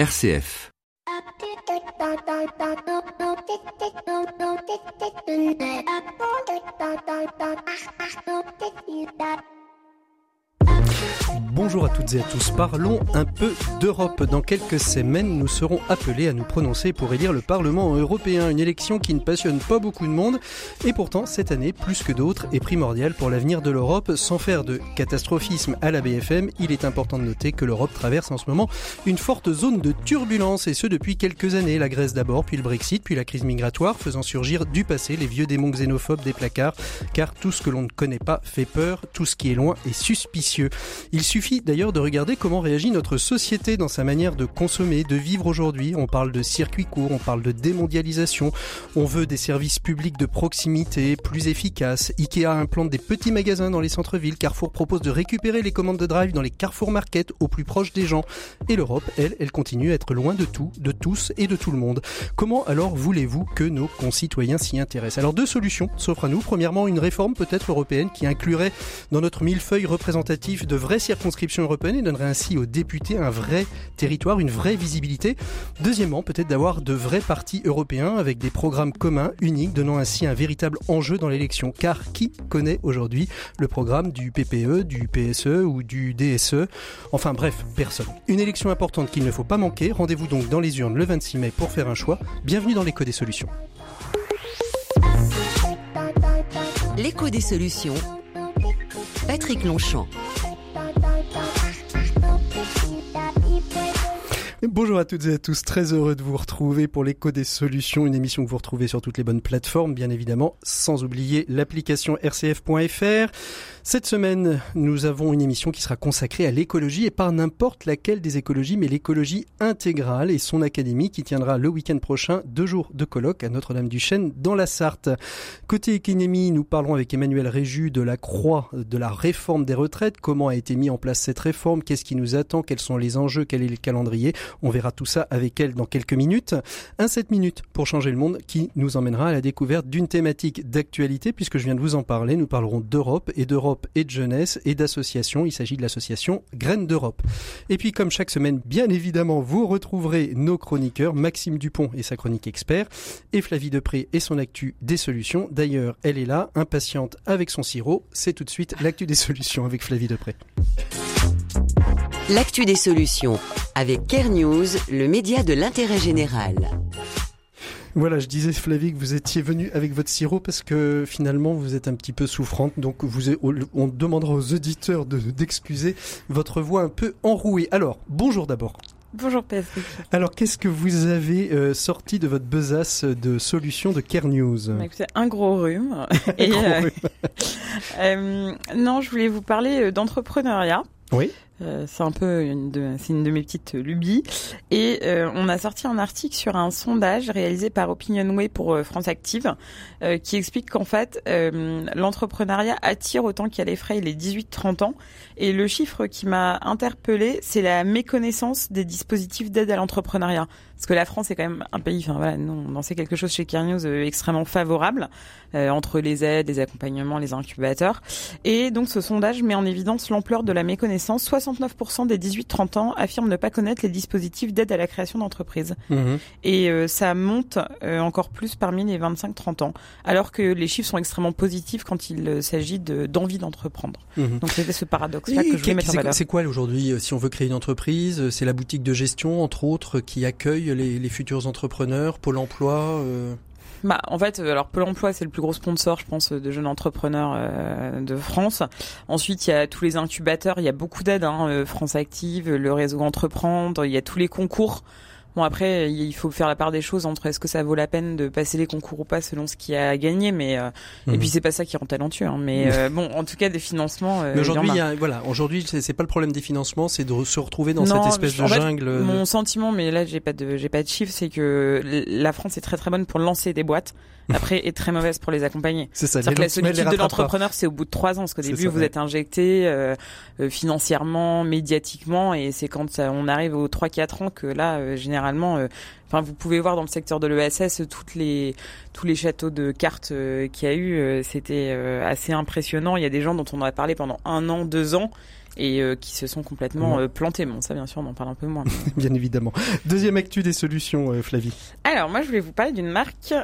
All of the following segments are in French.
RCF. Bonjour à toutes et à tous. Parlons un peu d'Europe. Dans quelques semaines, nous serons appelés à nous prononcer pour élire le Parlement européen. Une élection qui ne passionne pas beaucoup de monde. Et pourtant, cette année, plus que d'autres, est primordiale pour l'avenir de l'Europe. Sans faire de catastrophisme à la BFM, il est important de noter que l'Europe traverse en ce moment une forte zone de turbulence. Et ce, depuis quelques années. La Grèce d'abord, puis le Brexit, puis la crise migratoire, faisant surgir du passé les vieux démons xénophobes des placards. Car tout ce que l'on ne connaît pas fait peur. Tout ce qui est loin est suspicieux. Il suffit d'ailleurs de regarder comment réagit notre société dans sa manière de consommer, de vivre aujourd'hui. On parle de circuits courts, on parle de démondialisation, on veut des services publics de proximité plus efficaces. Ikea implante des petits magasins dans les centres-villes, Carrefour propose de récupérer les commandes de drive dans les Carrefour Market au plus proche des gens. Et l'Europe, elle, elle continue à être loin de tout, de tous et de tout le monde. Comment alors voulez-vous que nos concitoyens s'y intéressent? Alors deux solutions s'offrent à nous. Premièrement, une réforme peut-être européenne qui inclurait dans notre millefeuille représentatif de vraies européenne et donnerait ainsi aux députés un vrai territoire, une vraie visibilité. Deuxièmement, peut-être d'avoir de vrais partis européens avec des programmes communs, uniques, donnant ainsi un véritable enjeu dans l'élection. Car qui connaît aujourd'hui le programme du PPE, du PSE ou du DSE Enfin bref, personne. Une élection importante qu'il ne faut pas manquer. Rendez-vous donc dans les urnes le 26 mai pour faire un choix. Bienvenue dans l'écho des solutions. L'écho des solutions. Patrick Longchamp. Bonjour à toutes et à tous, très heureux de vous retrouver pour l'écho des solutions, une émission que vous retrouvez sur toutes les bonnes plateformes, bien évidemment, sans oublier l'application rcf.fr. Cette semaine, nous avons une émission qui sera consacrée à l'écologie et pas n'importe laquelle des écologies, mais l'écologie intégrale et son académie qui tiendra le week-end prochain deux jours de colloque à Notre-Dame-du-Chêne dans la Sarthe. Côté économie, nous parlerons avec Emmanuel Réju de la croix de la réforme des retraites, comment a été mis en place cette réforme, qu'est-ce qui nous attend, quels sont les enjeux, quel est le calendrier. On verra tout ça avec elle dans quelques minutes. Un 7 minutes pour changer le monde qui nous emmènera à la découverte d'une thématique d'actualité puisque je viens de vous en parler. Nous parlerons d'Europe et d'Europe et de jeunesse et d'associations. Il s'agit de l'association Graines d'Europe. Et puis comme chaque semaine, bien évidemment, vous retrouverez nos chroniqueurs, Maxime Dupont et sa chronique expert, et Flavie Depré et son actu des solutions. D'ailleurs, elle est là, impatiente avec son sirop. C'est tout de suite l'actu des solutions avec Flavie Depré. L'actu des solutions avec Care News, le média de l'intérêt général. Voilà, je disais Flavie que vous étiez venu avec votre sirop parce que finalement vous êtes un petit peu souffrante, donc vous, on demandera aux auditeurs d'excuser votre voix un peu enrouée. Alors, bonjour d'abord. Bonjour Patrick. Alors, qu'est-ce que vous avez euh, sorti de votre besace de solutions de Care News? C'est un gros rhume. Et, gros euh, rhume. euh, non, je voulais vous parler d'entrepreneuriat. Oui. Euh, c'est un peu une de, c'est une de mes petites lubies. Et euh, on a sorti un article sur un sondage réalisé par Opinionway pour euh, France Active qui explique qu'en fait l'entrepreneuriat attire autant qu'elle effraie les 18-30 ans. Et le chiffre qui m'a interpellé, c'est la méconnaissance des dispositifs d'aide à l'entrepreneuriat. Parce que la France est quand même un pays, enfin voilà, nous on en sait quelque chose chez News extrêmement favorable entre les aides, les accompagnements, les incubateurs. Et donc ce sondage met en évidence l'ampleur de la méconnaissance. 69% des 18-30 ans affirment ne pas connaître les dispositifs d'aide à la création d'entreprises. Mmh. Et euh, ça monte euh, encore plus parmi les 25-30 ans, alors que les chiffres sont extrêmement positifs quand il euh, s'agit d'envie d'entreprendre. Mmh. Donc c'est ce paradoxe-là que je voulais mettre en valeur. C'est quoi aujourd'hui, si on veut créer une entreprise C'est la boutique de gestion, entre autres, qui accueille les, futurs entrepreneurs, Pôle emploi bah, en fait, alors Pôle Emploi, c'est le plus gros sponsor, je pense, de jeunes entrepreneurs euh, de France. Ensuite, il y a tous les incubateurs, il y a beaucoup d'aides, hein, euh, France Active, le réseau Entreprendre, il y a tous les concours. Bon après, il faut faire la part des choses entre est-ce que ça vaut la peine de passer les concours ou pas selon ce qui a gagné, mais euh, et puis mhm. c'est pas ça qui rend talentueux. Hein, mais euh, bon, en tout cas des financements. Euh, mais aujourd'hui, voilà, aujourd'hui c'est pas le problème des financements, c'est de se retrouver dans cette espèce de jungle. mon sentiment, mais là j'ai pas de j'ai pas de chiffres, c'est que la France est très très bonne pour lancer des boîtes après est très mauvaise pour les accompagner. C'est ça. Que la solitude de l'entrepreneur, c'est au bout de trois ans, parce qu'au début vous êtes injecté euh, euh, financièrement, médiatiquement, et c'est quand ça, on arrive aux trois quatre ans que là, euh, généralement, enfin vous pouvez voir dans le secteur de l'ESS toutes les tous les châteaux de cartes qu'il y a eu, c'était assez impressionnant. Il y a des gens dont on a parlé pendant un an, deux ans et qui se sont complètement plantés. Bon, ça bien sûr, on en parle un peu moins. bien évidemment. Deuxième actu des solutions, Flavie. Alors moi, je voulais vous parler d'une marque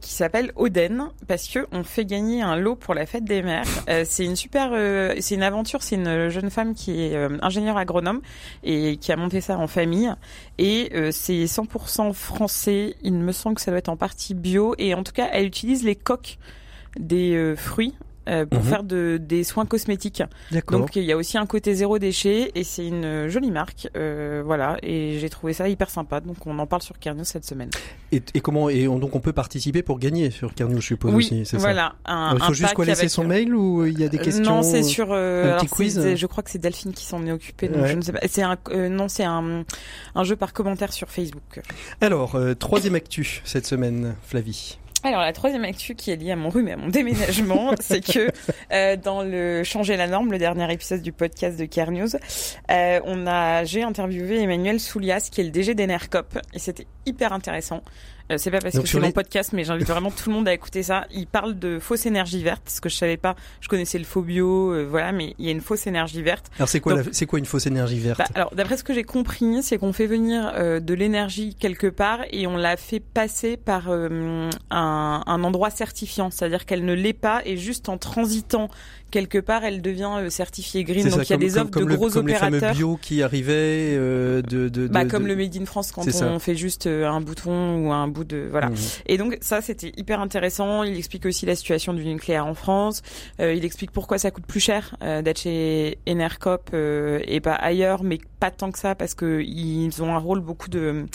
qui s'appelle Oden parce que on fait gagner un lot pour la fête des mères. c'est une super, c'est une aventure. C'est une jeune femme qui est ingénieure agronome et qui a monté ça en famille. Et c'est 100% français. Il me semble que ça doit être en partie bio. Et en tout cas, elle utilise les coques des euh, fruits euh, pour mhm. faire de, des soins cosmétiques. Donc il y a aussi un côté zéro déchet et c'est une jolie marque, euh, voilà. Et j'ai trouvé ça hyper sympa. Donc on en parle sur Kernews cette semaine. Et, et comment et donc on peut participer pour gagner sur Kernews, je suppose oui, aussi. voilà. Ça il faut juste quoi laisser son mail ou il y a des questions Non, c'est sur un petit quiz. Je crois que c'est Delphine qui s'en est occupée. Donc je ne sais pas. C'est un non, c'est un, un jeu par commentaire sur Facebook. Alors troisième actu cette semaine, Flavie. Alors la troisième actu qui est liée à mon rhume et à mon déménagement, c'est que euh, dans le changer la norme, le dernier épisode du podcast de Care News, euh, on a j'ai interviewé Emmanuel Soulias qui est le DG d'Enercop et c'était hyper intéressant. Euh, c'est pas parce que c'est mon podcast, mais j'invite vraiment tout le monde à écouter ça. Il parle de fausse énergie verte, ce que je savais pas. Je connaissais le faux bio, euh, voilà, mais il y a une fausse énergie verte. Alors c'est quoi, c'est quoi une fausse énergie verte bah, Alors d'après ce que j'ai compris, c'est qu'on fait venir euh, de l'énergie quelque part et on la fait passer par un, un endroit certifiant, c'est-à-dire qu'elle ne l'est pas et juste en transitant quelque part, elle devient euh, certifiée green. Donc il y a des offres de gros comme opérateurs. Les fameux bio qui arrivaient euh, de, de, bah, comme le Made in France quand on fait juste euh, un bouton ou un bout de voilà. Mmh. Et donc ça c'était hyper intéressant. Il explique aussi la situation du nucléaire en France. il explique pourquoi ça coûte plus cher d'être chez Enercop et pas ailleurs, mais pas tant que ça parce que ils ont un rôle beaucoup de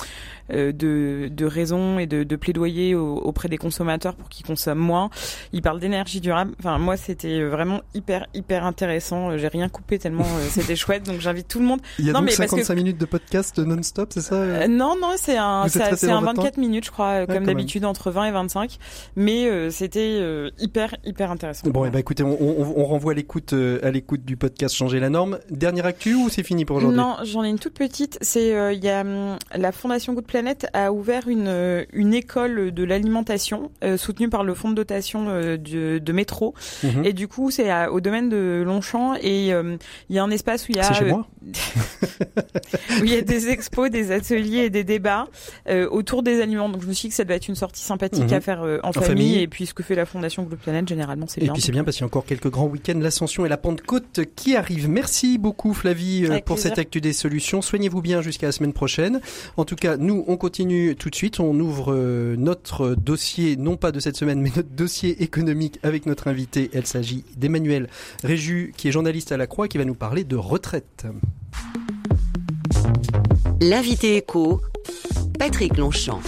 de, de raisons et de, de plaidoyer auprès des consommateurs pour qu'ils consomment moins. Il parle d'énergie durable. Enfin moi c'était vraiment hyper hyper intéressant. J'ai rien coupé tellement euh, c'était chouette. Donc j'invite tout le monde. Il y a non, donc mais 55 minutes de podcast non-stop, c'est ça euh, Non non, c'est un c'est un 24 minutes je crois comme d'habitude entre 20 et 25. Mais euh, c'était hyper hyper intéressant. Bon et eh ben écoutez, on, on, on renvoie à l'écoute à l'écoute du podcast changer la norme. Dernière actu ou c'est fini pour aujourd'hui? Non, j'en ai une toute petite. C'est il y a hum, la Fondation Good Planet a ouvert une une école de l'alimentation soutenue par le fonds de dotation de, de métro mhm. et du coup c'est au domaine de Longchamp et euh, il y a un espace où il y a chez moi où il y a des expos, des ateliers et des débats euh, autour des aliments. Donc je me suis dit que ça devait être une sortie sympathique mhm. à faire euh, en, famille. et puis ce que fait la Fondation Blue Planet généralement c'est bien. Et puis c'est bien parce qu'il y a encore quelques grands week-ends, l'Ascension et la Pentecôte qui arrivent. Merci beaucoup Flavie pour cette actu des solutions. Soignez-vous bien jusqu'à la semaine prochaine. En tout cas, nous on continue tout de suite. On ouvre notre dossier, non pas de cette semaine, mais notre dossier économique avec notre invité. Elle s'agit d'Emmanuel Réju, qui est journaliste à la Croix, qui va nous parler de retraite. L'invité écho, Patrick Longchamp.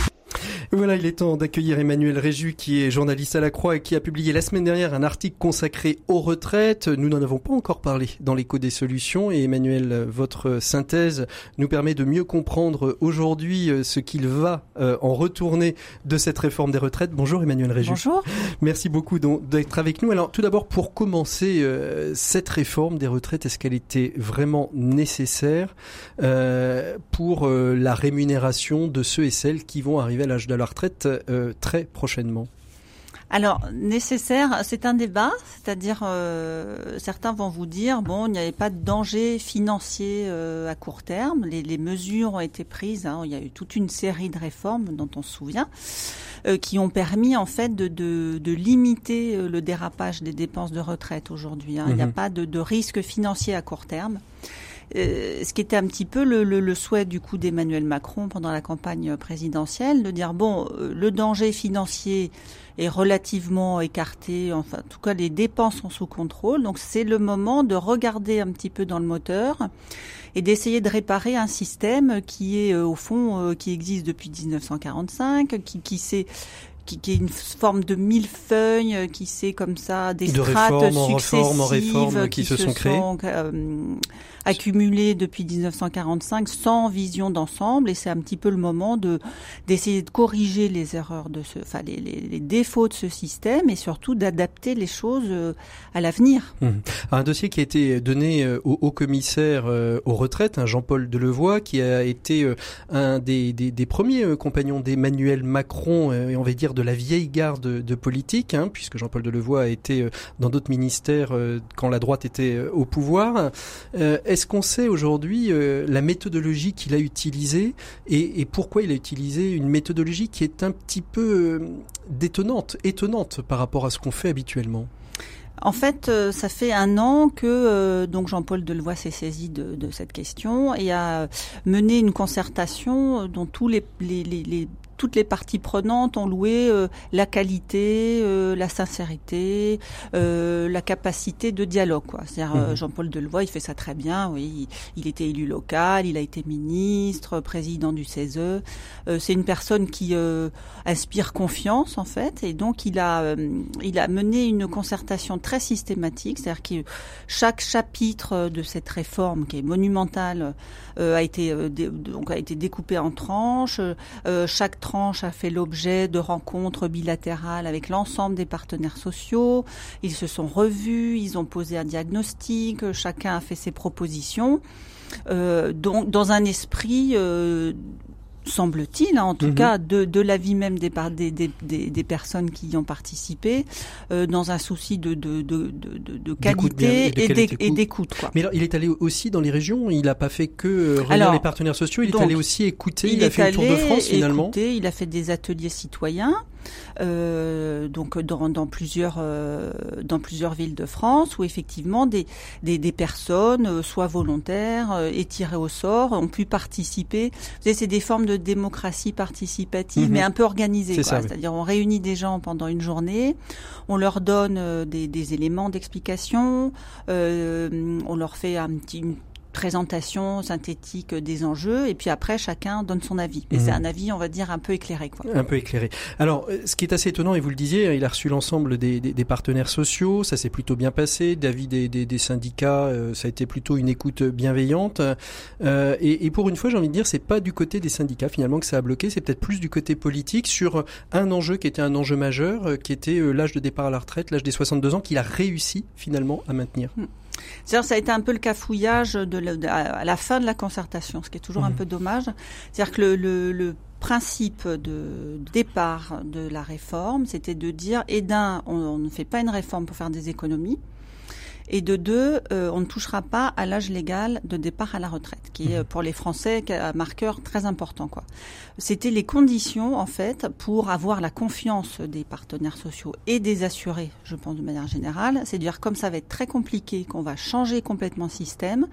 Voilà, il est temps d'accueillir Emmanuel Réju, qui est journaliste à la Croix et qui a publié la semaine dernière un article consacré aux retraites. Nous n'en avons pas encore parlé dans l'écho des solutions et Emmanuel, votre synthèse nous permet de mieux comprendre aujourd'hui euh, ce qu'il va euh, en retourner de cette réforme des retraites. Bonjour Emmanuel Réju. Bonjour. Merci beaucoup d'être avec nous. Alors tout d'abord, pour commencer, euh, cette réforme des retraites, est-ce qu'elle était vraiment nécessaire pour la rémunération de ceux et celles qui vont arriver à l'âge de la retraite euh, très prochainement alors nécessaire, c'est un débat, c'est-à-dire euh, certains vont vous dire bon, il n'y avait pas de danger financier euh, à court terme, les, mesures ont été prises, hein. il y a eu toute une série de réformes dont on se souvient, qui ont permis en fait de, limiter le dérapage des dépenses de retraite aujourd'hui. Hein. Il n'y a mhm. pas de, de risque financier à court terme. Euh, ce qui était un petit peu le, souhait du coup d'Emmanuel Macron pendant la campagne présidentielle, de dire bon, euh, le danger financier est relativement écarté, enfin en tout cas les dépenses sont sous contrôle, donc c'est le moment de regarder un petit peu dans le moteur et d'essayer de réparer un système qui est euh, au fond qui existe depuis 1945, qui, qui s'est qui, qui, est une forme de millefeuille euh, qui s'est comme ça des strates successives qui, se, sont, créées, euh, accumulées depuis 1945 sans vision d'ensemble et c'est un petit peu le moment de d'essayer de corriger les erreurs de ce, enfin les, les, les défauts de ce système et surtout d'adapter les choses euh, à l'avenir. Mmh. Un dossier qui a été donné au haut commissaire aux retraites, hein, Jean-Paul Delevoye, qui a été un des, des, des premiers compagnons d'Emmanuel Macron et on va dire de la vieille garde de, politique, hein, puisque Jean-Paul Delevoye a été dans d'autres ministères quand la droite était au pouvoir. Est-ce qu'on sait aujourd'hui la méthodologie qu'il a utilisée et, pourquoi il a utilisé une méthodologie qui est un petit peu détonnante, étonnante par rapport à ce qu'on fait habituellement? En fait, ça fait un an que donc Jean-Paul Delevoye s'est saisi de, cette question et a mené une concertation dont tous les, toutes les parties prenantes ont loué euh, la qualité, euh, la sincérité, euh, la capacité de dialogue. C'est-à-dire mhm. Jean-Paul Delevoye, il fait ça très bien. Oui, il, était élu local, il a été ministre, président du CESE. c'est une personne qui inspire confiance en fait, et donc il a il a mené une concertation très systématique. C'est-à-dire que chaque chapitre de cette réforme qui est monumentale a été donc a été découpé en tranches. chaque tranche a fait l'objet de rencontres bilatérales avec l'ensemble des partenaires sociaux. Ils se sont revus, ils ont posé un diagnostic, chacun a fait ses propositions. Euh, donc, dans un esprit euh, semble-t-il, hein, en tout mhm. cas, de, de l'avis même des, des, des, des, personnes qui y ont participé, euh, dans un souci de, de, de, de, qualité et d'écoute. Mais alors, il est allé aussi dans les régions, il n'a pas fait que euh, réunir les partenaires sociaux, il est allé aussi écouter, il, a fait le tour de France finalement. Écouter, il a fait des ateliers citoyens. Euh, donc dans, dans plusieurs euh, dans plusieurs villes de France où effectivement des des, des personnes euh, soit volontaires et tirées au sort ont pu participer. Vous savez, c'est des formes de démocratie participative, mais mhm. un peu organisée. C'est-à-dire on réunit des gens pendant une journée, on leur donne des, des éléments d'explication, on leur fait un petit présentation synthétique des enjeux et puis après chacun donne son avis. Mais c'est mhm. un avis, on va dire, un peu éclairé. Quoi. Un peu éclairé. Alors, euh, ce qui est assez étonnant, et vous le disiez, il a reçu l'ensemble des, des, des, partenaires sociaux, ça s'est plutôt bien passé. D'avis des, des, syndicats, euh, ça a été plutôt une écoute bienveillante. Euh, et, et, pour une fois, j'ai envie de dire, c'est pas du côté des syndicats finalement que ça a bloqué, c'est peut-être plus du côté politique sur un enjeu qui était un enjeu majeur, qui était l'âge de départ à la retraite, l'âge des 62 ans, qu'il a réussi finalement à maintenir. Hmm. C'est-à-dire, ça a été un peu le cafouillage de, à la fin de la concertation, ce qui est toujours un mmh. peu dommage. C'est-à-dire que le, le, principe de départ de la réforme, c'était de dire, et d'un, on ne fait pas une réforme pour faire des économies, et de deux, euh, on ne touchera pas à l'âge légal de départ à la retraite, qui est mmh. pour les Français un marqueur très important. Quoi. C'était les conditions en fait pour avoir la confiance des partenaires sociaux et des assurés, je pense de manière générale. C'est dire comme ça va être très compliqué, qu'on va changer complètement le système.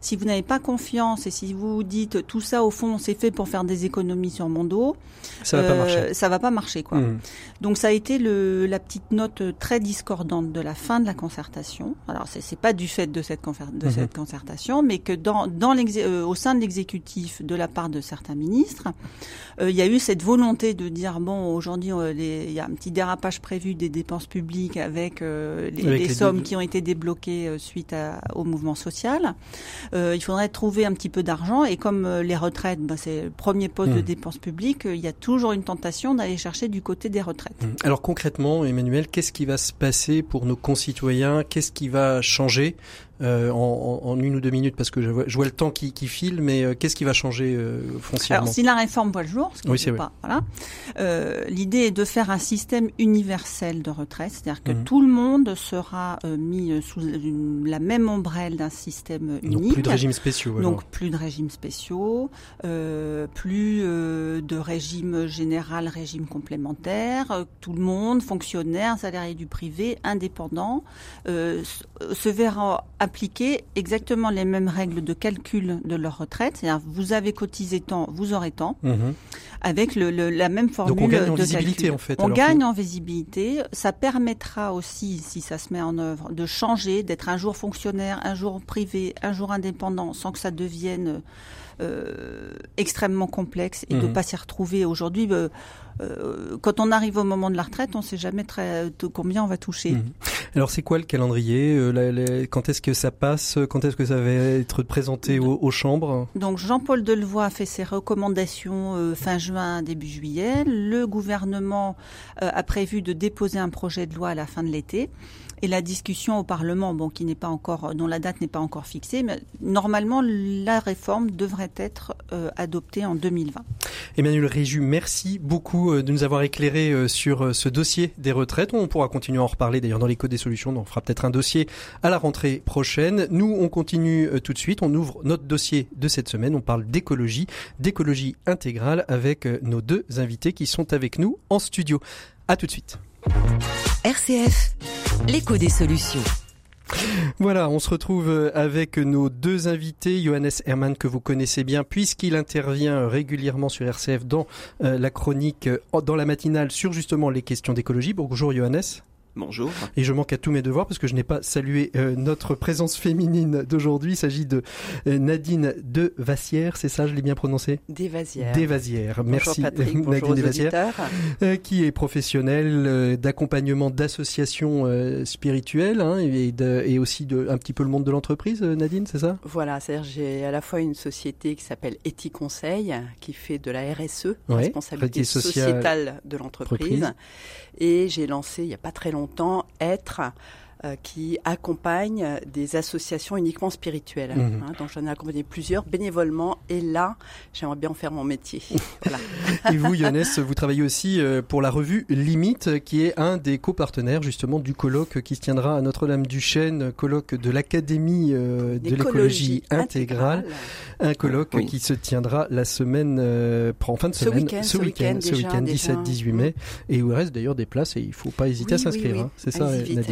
Si vous n'avez pas confiance et si vous dites tout ça au fond c'est fait pour faire des économies sur mon dos, ça va pas marcher. Euh, ça va pas marcher quoi. Mmh. Donc ça a été le, la petite note très discordante de la fin de la concertation alors c'est pas du fait de cette, de cette mhm. concertation, mais que dans, dans euh, au sein de l'exécutif, de la part de certains ministres, euh, il y a eu cette volonté de dire bon aujourd'hui il y a un petit dérapage prévu des dépenses publiques avec, euh, les, sommes qui ont été débloquées suite à, au mouvement social. il faudrait trouver un petit peu d'argent et comme les retraites, bah, c'est le premier poste de mhm. dépenses publiques, il y a toujours une tentation d'aller chercher du côté des retraites. Mhm. Alors concrètement, Emmanuel, qu'est-ce qui va se passer pour nos concitoyens? Qu'est-ce qui va changer euh, en, une ou deux minutes parce que je vois, je vois le temps qui, qui file, mais euh, qu'est-ce qui va changer euh, foncièrement Alors, si la réforme voit le jour, ce oui, pas, voilà, euh, l'idée est de faire un système universel de retraite, c'est-à-dire que mhm. tout le monde sera mis sous la même ombrelle d'un système unique. Donc plus de régimes spéciaux. Donc plus de régimes spéciaux, plus de régime général, régime complémentaire. tout le monde, fonctionnaire, salarié du privé, indépendant, se verra appliquer exactement les mêmes règles de calcul de leur retraite. C'est-à-dire, vous avez cotisé tant, vous aurez tant, mhm. avec le, la même formule Donc on gagne en visibilité, en fait. On gagne en visibilité. Ça permettra aussi, si ça se met en œuvre, de changer, d'être un jour fonctionnaire, un jour privé, un jour indépendant, sans que ça devienne euh, extrêmement complexe et de de mhm. pas s'y retrouver aujourd'hui. Euh, euh, quand on arrive au moment de la retraite, on ne sait jamais très de combien on va toucher. Mhm. Alors c'est quoi le calendrier Quand est-ce que ça passe Quand est-ce que ça va être présenté aux, chambres? Donc Jean-Paul Delevoye a fait ses recommandations fin juin, début juillet. Le gouvernement a prévu de déposer un projet de loi à la fin de l'été et la discussion au Parlement, bon, qui n'est pas encore, dont la date n'est pas encore fixée, mais normalement la réforme devrait être adopté en 2020. Emmanuel Réju, merci beaucoup de nous avoir éclairé sur ce dossier des retraites. On pourra continuer à en reparler d'ailleurs dans l'écho des solutions. On fera peut-être un dossier à la rentrée prochaine. Nous, on continue tout de suite. On ouvre notre dossier de cette semaine. On parle d'écologie, d'écologie intégrale avec nos deux invités qui sont avec nous en studio. À tout de suite. RCF, l'écho des solutions. Voilà, on se retrouve avec nos deux invités, Johannes Hermann que vous connaissez bien puisqu'il intervient régulièrement sur RCF dans euh, la chronique, euh, dans la matinale sur justement les questions d'écologie. Bonjour Johannes. Bonjour. Et je manque à tous mes devoirs parce que je n'ai pas salué euh, notre présence féminine d'aujourd'hui. Il s'agit de euh, Nadine de Vassière, c'est ça, je l'ai bien prononcé? Desvasières. Desvasières. Merci Patrick, Nadine Desvasières, euh, qui est professionnelle d'accompagnement d'associations spirituelles hein, et, de, et, aussi de, un petit peu le monde de l'entreprise, Nadine, c'est ça? Voilà, c'est-à-dire j'ai à la fois une société qui s'appelle Eti Conseil, qui fait de la RSE, ouais, responsabilité sociétale de l'entreprise, et j'ai lancé il n'y a pas très longtemps être euh, qui accompagne des associations uniquement spirituelles. Hein, donc j'en ai accompagné plusieurs bénévolement et là, j'aimerais bien en faire mon métier. voilà. Et vous, Yonès, vous travaillez aussi euh, pour la revue Limite, qui est un des copartenaires justement du colloque qui se tiendra à Notre-Dame-du-Chêne, colloque de l'Académie euh, de l'écologie intégrale. Un colloque Oui. qui se tiendra la semaine, euh, en fin de semaine, week-end, ce week-end, ce week-end déjà. 17-18 mai, et où il reste d'ailleurs des places et il faut pas hésiter à s'inscrire. oui, oui. hein. C'est ça, Nadine.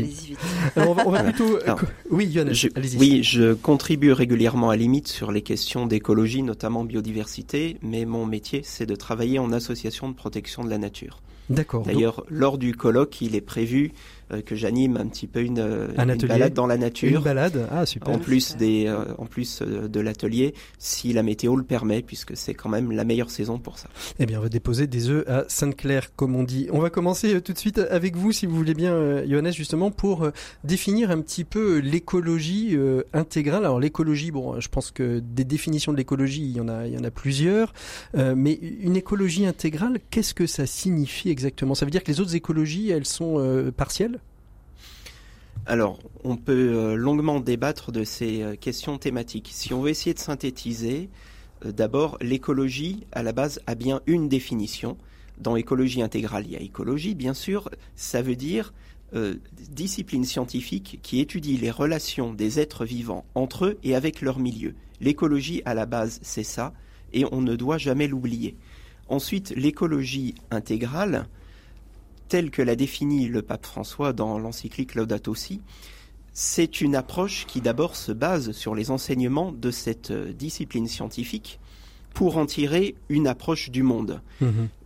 Alors, on va, on va plutôt. Alors, oui, allez-y. oui, je contribue régulièrement à Limite sur les questions d'écologie, notamment biodiversité, mais mon métier, c'est de travailler en association de protection de la nature. D'accord. Donc, D'ailleurs, lors du colloque, il est prévu euh, que j'anime un petit peu une, euh, Un une balade dans la Une nature. balade. Ah, super. En plus des, euh, en plus euh, de l'atelier, si la météo le permet, puisque c'est quand même la meilleure saison pour ça. Eh bien, on va déposer des œufs à Sainte-Claire, comme on dit. On va commencer euh, tout de suite avec vous, si vous voulez bien, euh, Johannes, justement, pour euh, définir un petit peu l'écologie euh, intégrale. Alors, l'écologie, bon, euh, je pense que des définitions de l'écologie, il y en a, il y en a plusieurs. Euh, mais une écologie intégrale, qu'est-ce que ça signifie exactement? Ça veut dire que les autres écologies, elles sont euh, partielles? Alors, on peut euh, longuement débattre de ces euh, questions thématiques. Si on veut essayer de synthétiser, euh, d'abord, l'écologie, à la base, a bien une définition. Dans écologie intégrale, il y a écologie, bien sûr. Ça veut dire discipline scientifique qui étudie les relations des êtres vivants entre eux et avec leur milieu. L'écologie, à la base, c'est ça, et on ne doit jamais l'oublier. Ensuite, l'écologie intégrale, telle que l'a définie le pape François dans l'encyclique Laudato Si, c'est une approche qui d'abord se base sur les enseignements de cette euh, discipline scientifique pour en tirer une approche du monde.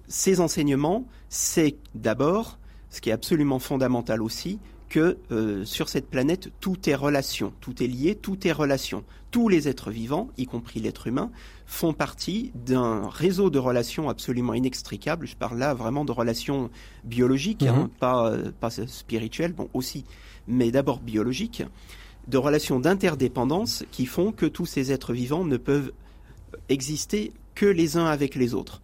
Ces enseignements, c'est d'abord, ce qui est absolument fondamental aussi, que euh, sur cette planète, tout est relation, tout est lié, tout est relation. Tous les êtres vivants, y compris l'être humain, font partie d'un réseau de relations absolument inextricables. Je parle là vraiment de relations biologiques, Mhm. hein, pas, euh, pas spirituelles, bon aussi, mais d'abord biologiques, de relations d'interdépendance qui font que tous ces êtres vivants ne peuvent exister que les uns avec les autres.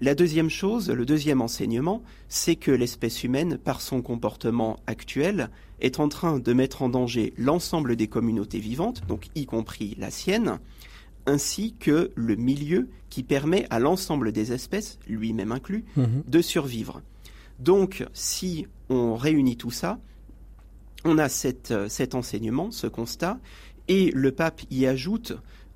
La deuxième chose, le deuxième enseignement, c'est que l'espèce humaine, par son comportement actuel, est en train de mettre en danger l'ensemble des communautés vivantes, donc y compris la sienne, ainsi que le milieu qui permet à l'ensemble des espèces, lui-même inclus, Mhm. de survivre. Donc, si on réunit tout ça, on a cette, euh, cet enseignement, ce constat, et le pape y ajoute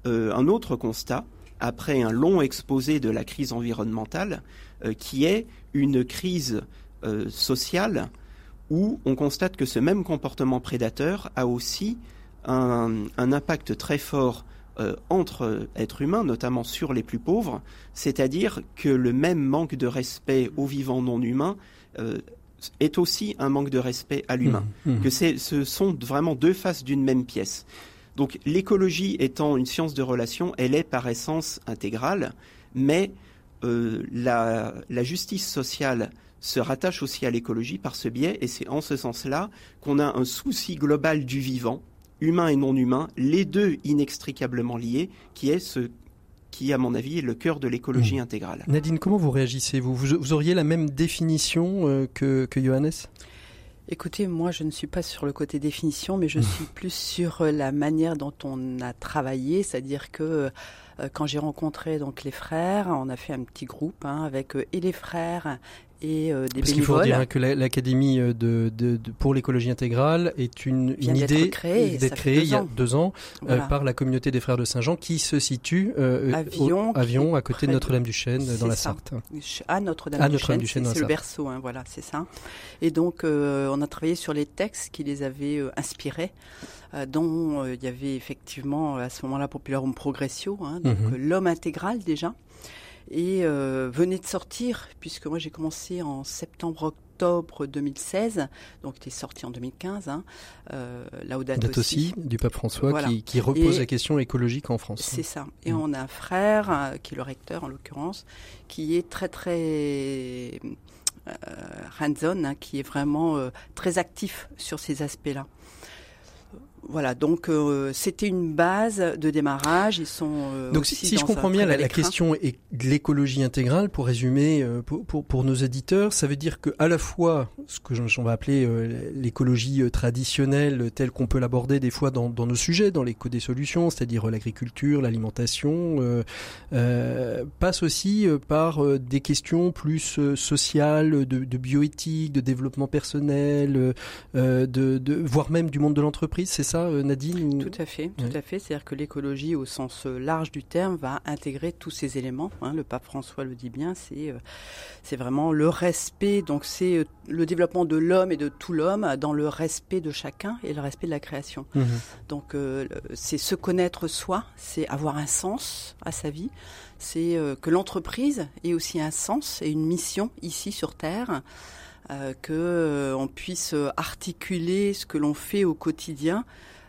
euh, un autre constat, après un long exposé de la crise environnementale, euh, qui est une crise euh, sociale où on constate que ce même comportement prédateur a aussi un, un impact très fort euh, entre êtres humains, notamment sur les plus pauvres, c'est-à-dire que le même manque de respect aux vivants non humains euh, est aussi un manque de respect à l'humain. Mhm. Que c'est- ce sont vraiment deux faces d'une même pièce. Donc l'écologie étant une science de relation, elle est par essence intégrale, mais euh, la, la justice sociale se rattache aussi à l'écologie par ce biais, et c'est en ce sens-là qu'on a un souci global du vivant, humain et non humain, les deux inextricablement liés, qui est ce qui, à mon avis, est le cœur de l'écologie Mhm. intégrale. Nadine, comment vous réagissez vous, vous vous auriez la même définition euh, que, que Johannes? Écoutez, moi, je ne suis pas sur le côté définition, mais je suis plus sur euh, la manière dont on a travaillé, c'est-à-dire que quand j'ai rencontré donc les frères, on a fait un petit groupe hein, avec et les frères et euh, des Parce qu'il faut dire que l'Académie euh, de, de, de, pour l'écologie intégrale est une, une idée créée, créée il y a deux ans euh, par la communauté des Frères de Saint-Jean qui se situe euh, Avion, à côté de Notre-Dame-du-Chêne dans la Sarthe. À Notre-Dame-du-Chêne, c'est le berceau, hein, voilà, c'est ça. Et donc on a travaillé sur les textes qui les avaient inspirés. dont il y avait effectivement à ce moment-là Popularum Progressio, hein, donc mhm. l'homme intégral déjà, et euh, venait de sortir, puisque moi j'ai commencé en septembre-octobre 2016, donc il est sorti en 2015, hein, euh, Laudato aussi, du pape François, qui, qui, repose la question écologique en France. C'est ça. Et mm. on a un frère, euh, qui est le recteur en l'occurrence, qui est très très euh, hands-on, hein, qui est vraiment euh, très actif sur ces aspects-là. Voilà, donc euh, c'était une base de démarrage. Ils sont euh, donc si, je comprends bien, la, question est de l'écologie intégrale. Pour résumer, euh, pour, pour, pour, nos éditeurs, ça veut dire que à la fois ce que j'en vais appeler l'écologie traditionnelle, telle qu'on peut l'aborder des fois dans, dans, nos sujets, dans l'éco des solutions, c'est-à-dire l'agriculture, l'alimentation, passe aussi par des questions plus sociales, de, de, bioéthique, de développement personnel, de, de voire même du monde de l'entreprise. C'est ça, euh, Nadine Tout à fait, tout à fait. C'est-à-dire que l'écologie, au sens euh, large du terme, va intégrer tous ces éléments. Hein. Le pape François le dit bien. C'est euh, c'est vraiment le respect. Donc c'est le développement de l'homme et de tout l'homme dans le respect de chacun et le respect de la création. Mhm. Donc c'est se connaître soi, c'est avoir un sens à sa vie. C'est que l'entreprise ait aussi un sens et une mission ici sur Terre. Euh, que euh, on puisse articuler ce que l'on fait au quotidien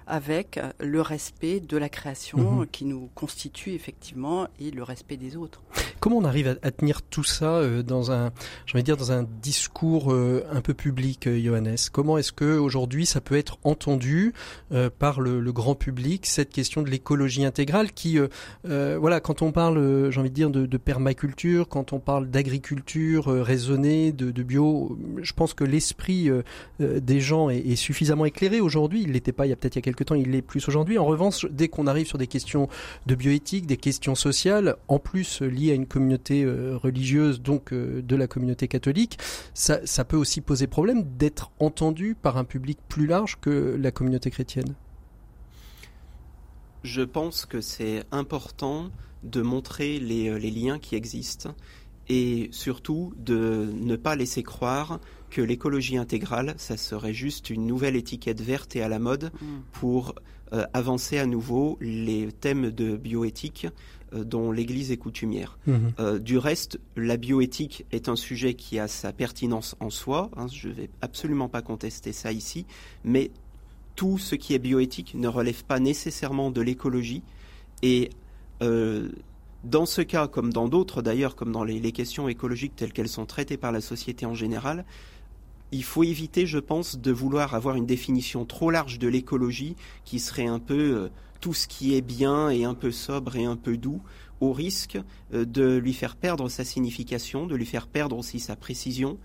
avec le respect de la création mhm. qui nous constitue effectivement et le respect des autres. Comment on arrive à, tenir tout ça euh, dans un, j'ai dire, dans un discours euh, un peu public, euh, Johannes? Comment est-ce que aujourd'hui ça peut être entendu par le, grand public cette question de l'écologie intégrale qui, voilà, quand on parle, j'ai envie de dire, de, permaculture, quand on parle d'agriculture raisonnée, de, bio, je pense que l'esprit des gens est, est suffisamment éclairé aujourd'hui. Il l'était pas il y a peut-être il y a quelques temps, il l'est plus aujourd'hui. En revanche, dès qu'on arrive sur des questions de bioéthique, des questions sociales, en plus liées à une communauté euh, religieuse, donc euh, de la communauté catholique, ça, peut aussi poser problème d'être entendu par un public plus large que la communauté chrétienne. Je pense que c'est important de montrer euh, les, liens qui existent et surtout de ne pas laisser croire que l'écologie intégrale, ça serait juste une nouvelle étiquette verte et à la mode mm. pour euh, avancer à nouveau les thèmes de bioéthique euh, dont l'Église est coutumière. Mm-hmm. Euh, du reste, la bioéthique est un sujet qui a sa pertinence en soi, hein, je ne vais absolument pas contester ça ici, mais tout ce qui est bioéthique ne relève pas nécessairement de l'écologie et dans ce cas, comme dans d'autres d'ailleurs, comme dans les, questions écologiques telles qu'elles sont traitées par la société en général, il faut éviter, je pense, de vouloir avoir une définition trop large de l'écologie qui serait un peu euh, tout ce qui est bien et un peu sobre et un peu doux, au risque euh, de lui faire perdre sa signification, de lui faire perdre aussi sa précision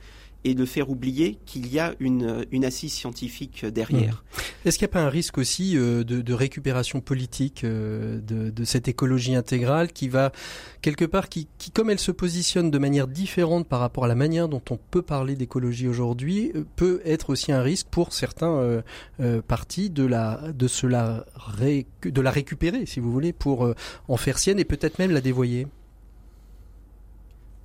et de faire oublier qu'il y a une, une assise scientifique derrière. Mmh. Est-ce qu'il n'y a pas un risque aussi euh, de, de, récupération politique euh, de, de, cette écologie intégrale qui va quelque part, qui, qui, comme elle se positionne de manière différente par rapport à la manière dont on peut parler d'écologie aujourd'hui, euh, peut être aussi un risque pour certains partis de la de cela de la récupérer, si vous voulez, pour en faire sienne et peut-être même la dévoyer?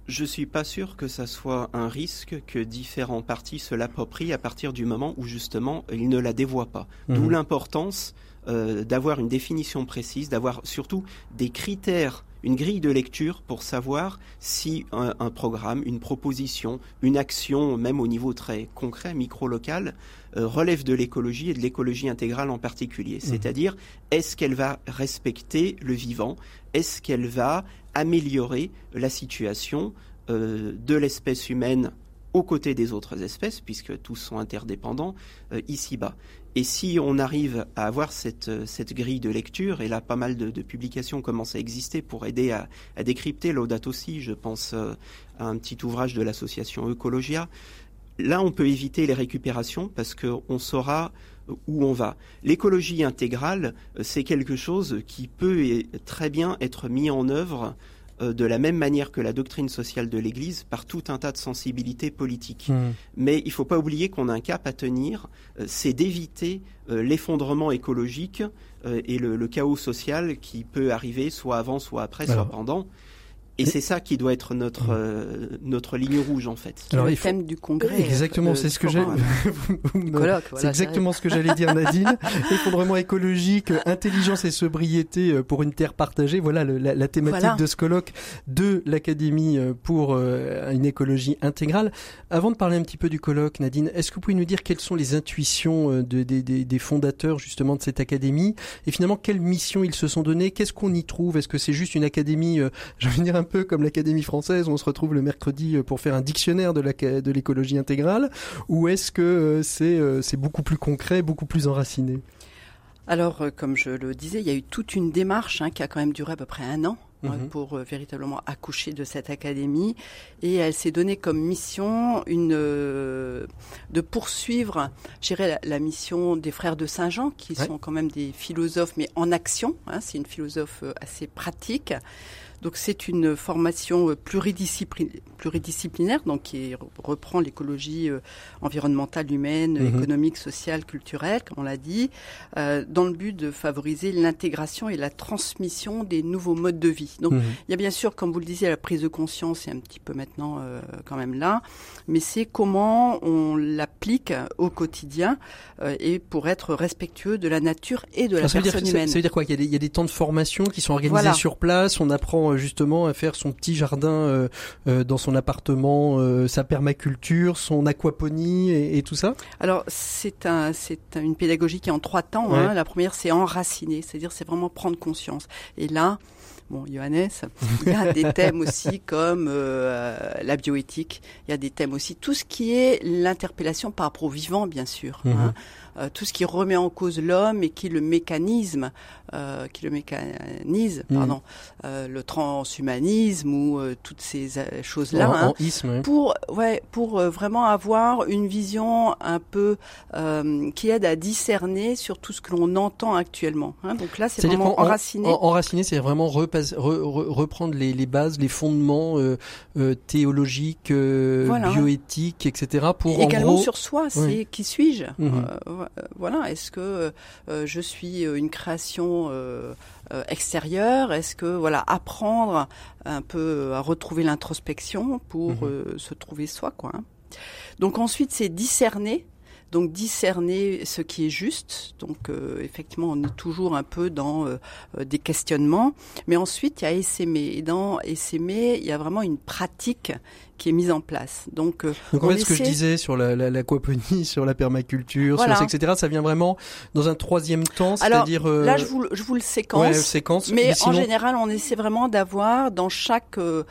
Je suis pas sûr que ça soit un risque que différents partis se l'approprient à partir du moment où justement ils ne la dévoient pas. D'où mhm. l'importance euh, d'avoir une définition précise, d'avoir surtout des critères, une grille de lecture pour savoir si un, programme, une proposition, une action, même au niveau très concret, micro-local, euh, relève de l'écologie et de l'écologie intégrale en particulier. Mhm. C'est-à-dire, est-ce qu'elle va respecter le vivant? Est-ce qu'elle va améliorer la situation euh, de l'espèce humaine aux côtés des autres espèces, puisque tous sont interdépendants, euh, ici-bas? Et si on arrive à avoir cette, euh, cette grille de lecture, et là pas mal de, publications commencent à exister pour aider à, décrypter l'audate aussi, je pense à un petit ouvrage de l'association Ecologia, là, on peut éviter les récupérations parce qu'on saura où on va. L'écologie intégrale, c'est quelque chose qui peut très bien être mis en œuvre euh, de la même manière que la doctrine sociale de l'Église par tout un tas de sensibilités politiques. Hmm. Mais il ne faut pas oublier qu'on a un cap à tenir, euh, c'est d'éviter euh, l'effondrement écologique et le, chaos social qui peut arriver soit avant, soit après, soit pendant. Et c'est ça qui doit être notre mm. euh, notre ligne rouge en fait. Alors, le thème du congrès. Exactement, c'est ce que j'ai. c'est exactement ce que j'allais dire, Nadine. Effondrement écologique, intelligence et sobriété euh, pour une terre partagée. Voilà la, thématique de ce colloque de l'Académie euh, pour une écologie intégrale. Avant de parler un petit peu du colloque, Nadine, est-ce que vous pouvez nous dire quelles sont les intuitions de, des fondateurs justement de cette académie? Et finalement quelle mission ils se sont données? Qu'est-ce qu'on y trouve? Est-ce que c'est juste une académie, je veux dire un peu comme l'Académie française, où on se retrouve le mercredi euh, pour faire un dictionnaire de l'écologie intégrale, ou est-ce que euh, euh, c'est beaucoup plus concret, beaucoup plus enraciné? Alors, comme je le disais, il y a eu toute une démarche hein, qui a quand même duré à peu près un an mhm. pour véritablement accoucher de cette académie. Et elle s'est donnée comme mission une, de poursuivre, je la, la, mission des frères de Saint-Jean, qui sont quand même des philosophes, mais en action. Hein, c'est une philosophe assez pratique. Donc c'est une formation euh, pluridisciplinaire, donc qui reprend l'écologie euh, environnementale, humaine, mhm. économique, sociale, culturelle, comme on l'a dit, euh, dans le but de favoriser l'intégration et la transmission des nouveaux modes de vie. Donc mhm. il y a bien sûr, comme vous le disiez, la prise de conscience est un petit peu maintenant quand même là, mais c'est comment on l'applique au quotidien et pour être respectueux de la nature et de la personne humaine. Ça, veut dire quoi? Il y, a des, il y, a des, temps de formation qui sont organisés sur place, on apprend euh, justement à faire son petit jardin euh, euh, dans son appartement, sa permaculture, son aquaponie et, tout ça? Alors c'est un, c'est une pédagogie qui est en trois temps. Hein. La première c'est enraciner, c'est-à-dire c'est vraiment prendre conscience. Et là, bon, Johannes, il y a des thèmes aussi comme la bioéthique, il y a des thèmes aussi, tout ce qui est l'interpellation par rapport au vivant, bien sûr. Hein. Euh, tout ce qui remet en cause l'homme et qui le mécanisme, euh, qui le mécanise, mm. pardon, euh, le transhumanisme ou toutes ces choses-là, hein, pour ouais, pour vraiment avoir une vision un peu qui aide à discerner sur tout ce que l'on entend actuellement. Hein. Donc là, c'est vraiment enraciné. enraciné, c'est vraiment reprendre les, les, bases, les fondements théologiques, bioéthiques, etc. Pour également sur soi, c'est qui suis-je? Euh, voilà, est-ce que euh, je suis euh, une création extérieure? Est-ce que voilà, apprendre un peu à retrouver l'introspection pour mhm. se trouver soi, quoi. Hein. Donc ensuite, c'est discerner donc discerner ce qui est juste. Donc effectivement, on est toujours un peu dans des questionnements. Mais ensuite, il y a essaimer. Et dans essaimer, il y a vraiment une pratique qui est mise en place. Donc, euh, Donc en fait, ce que je disais sur l'aquaponie, la, sur la permaculture, sur, etc., ça vient vraiment dans un troisième temps, c'est-à-dire... Euh, là, je vous, je vous le séquence, ouais, séquence mais, en général, on essaie vraiment d'avoir dans chaque euh,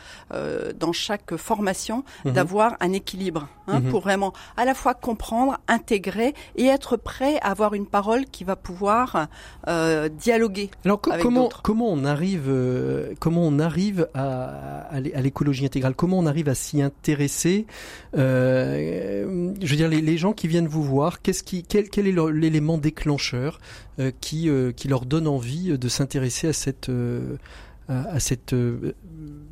dans chaque formation mhm. d'avoir un équilibre hein, mhm. pour vraiment à la fois comprendre, intégrer et être prêt à avoir une parole qui va pouvoir euh, dialoguer. Alors comment comment on arrive comment on arrive à, à l'écologie intégrale? Comment on arrive à s'y intéresser. Euh, je veux dire, les, gens qui viennent vous voir, qu'est-ce qui, quel, quel est l'élément déclencheur euh, qui, euh, qui leur donne envie de s'intéresser à cette à cette,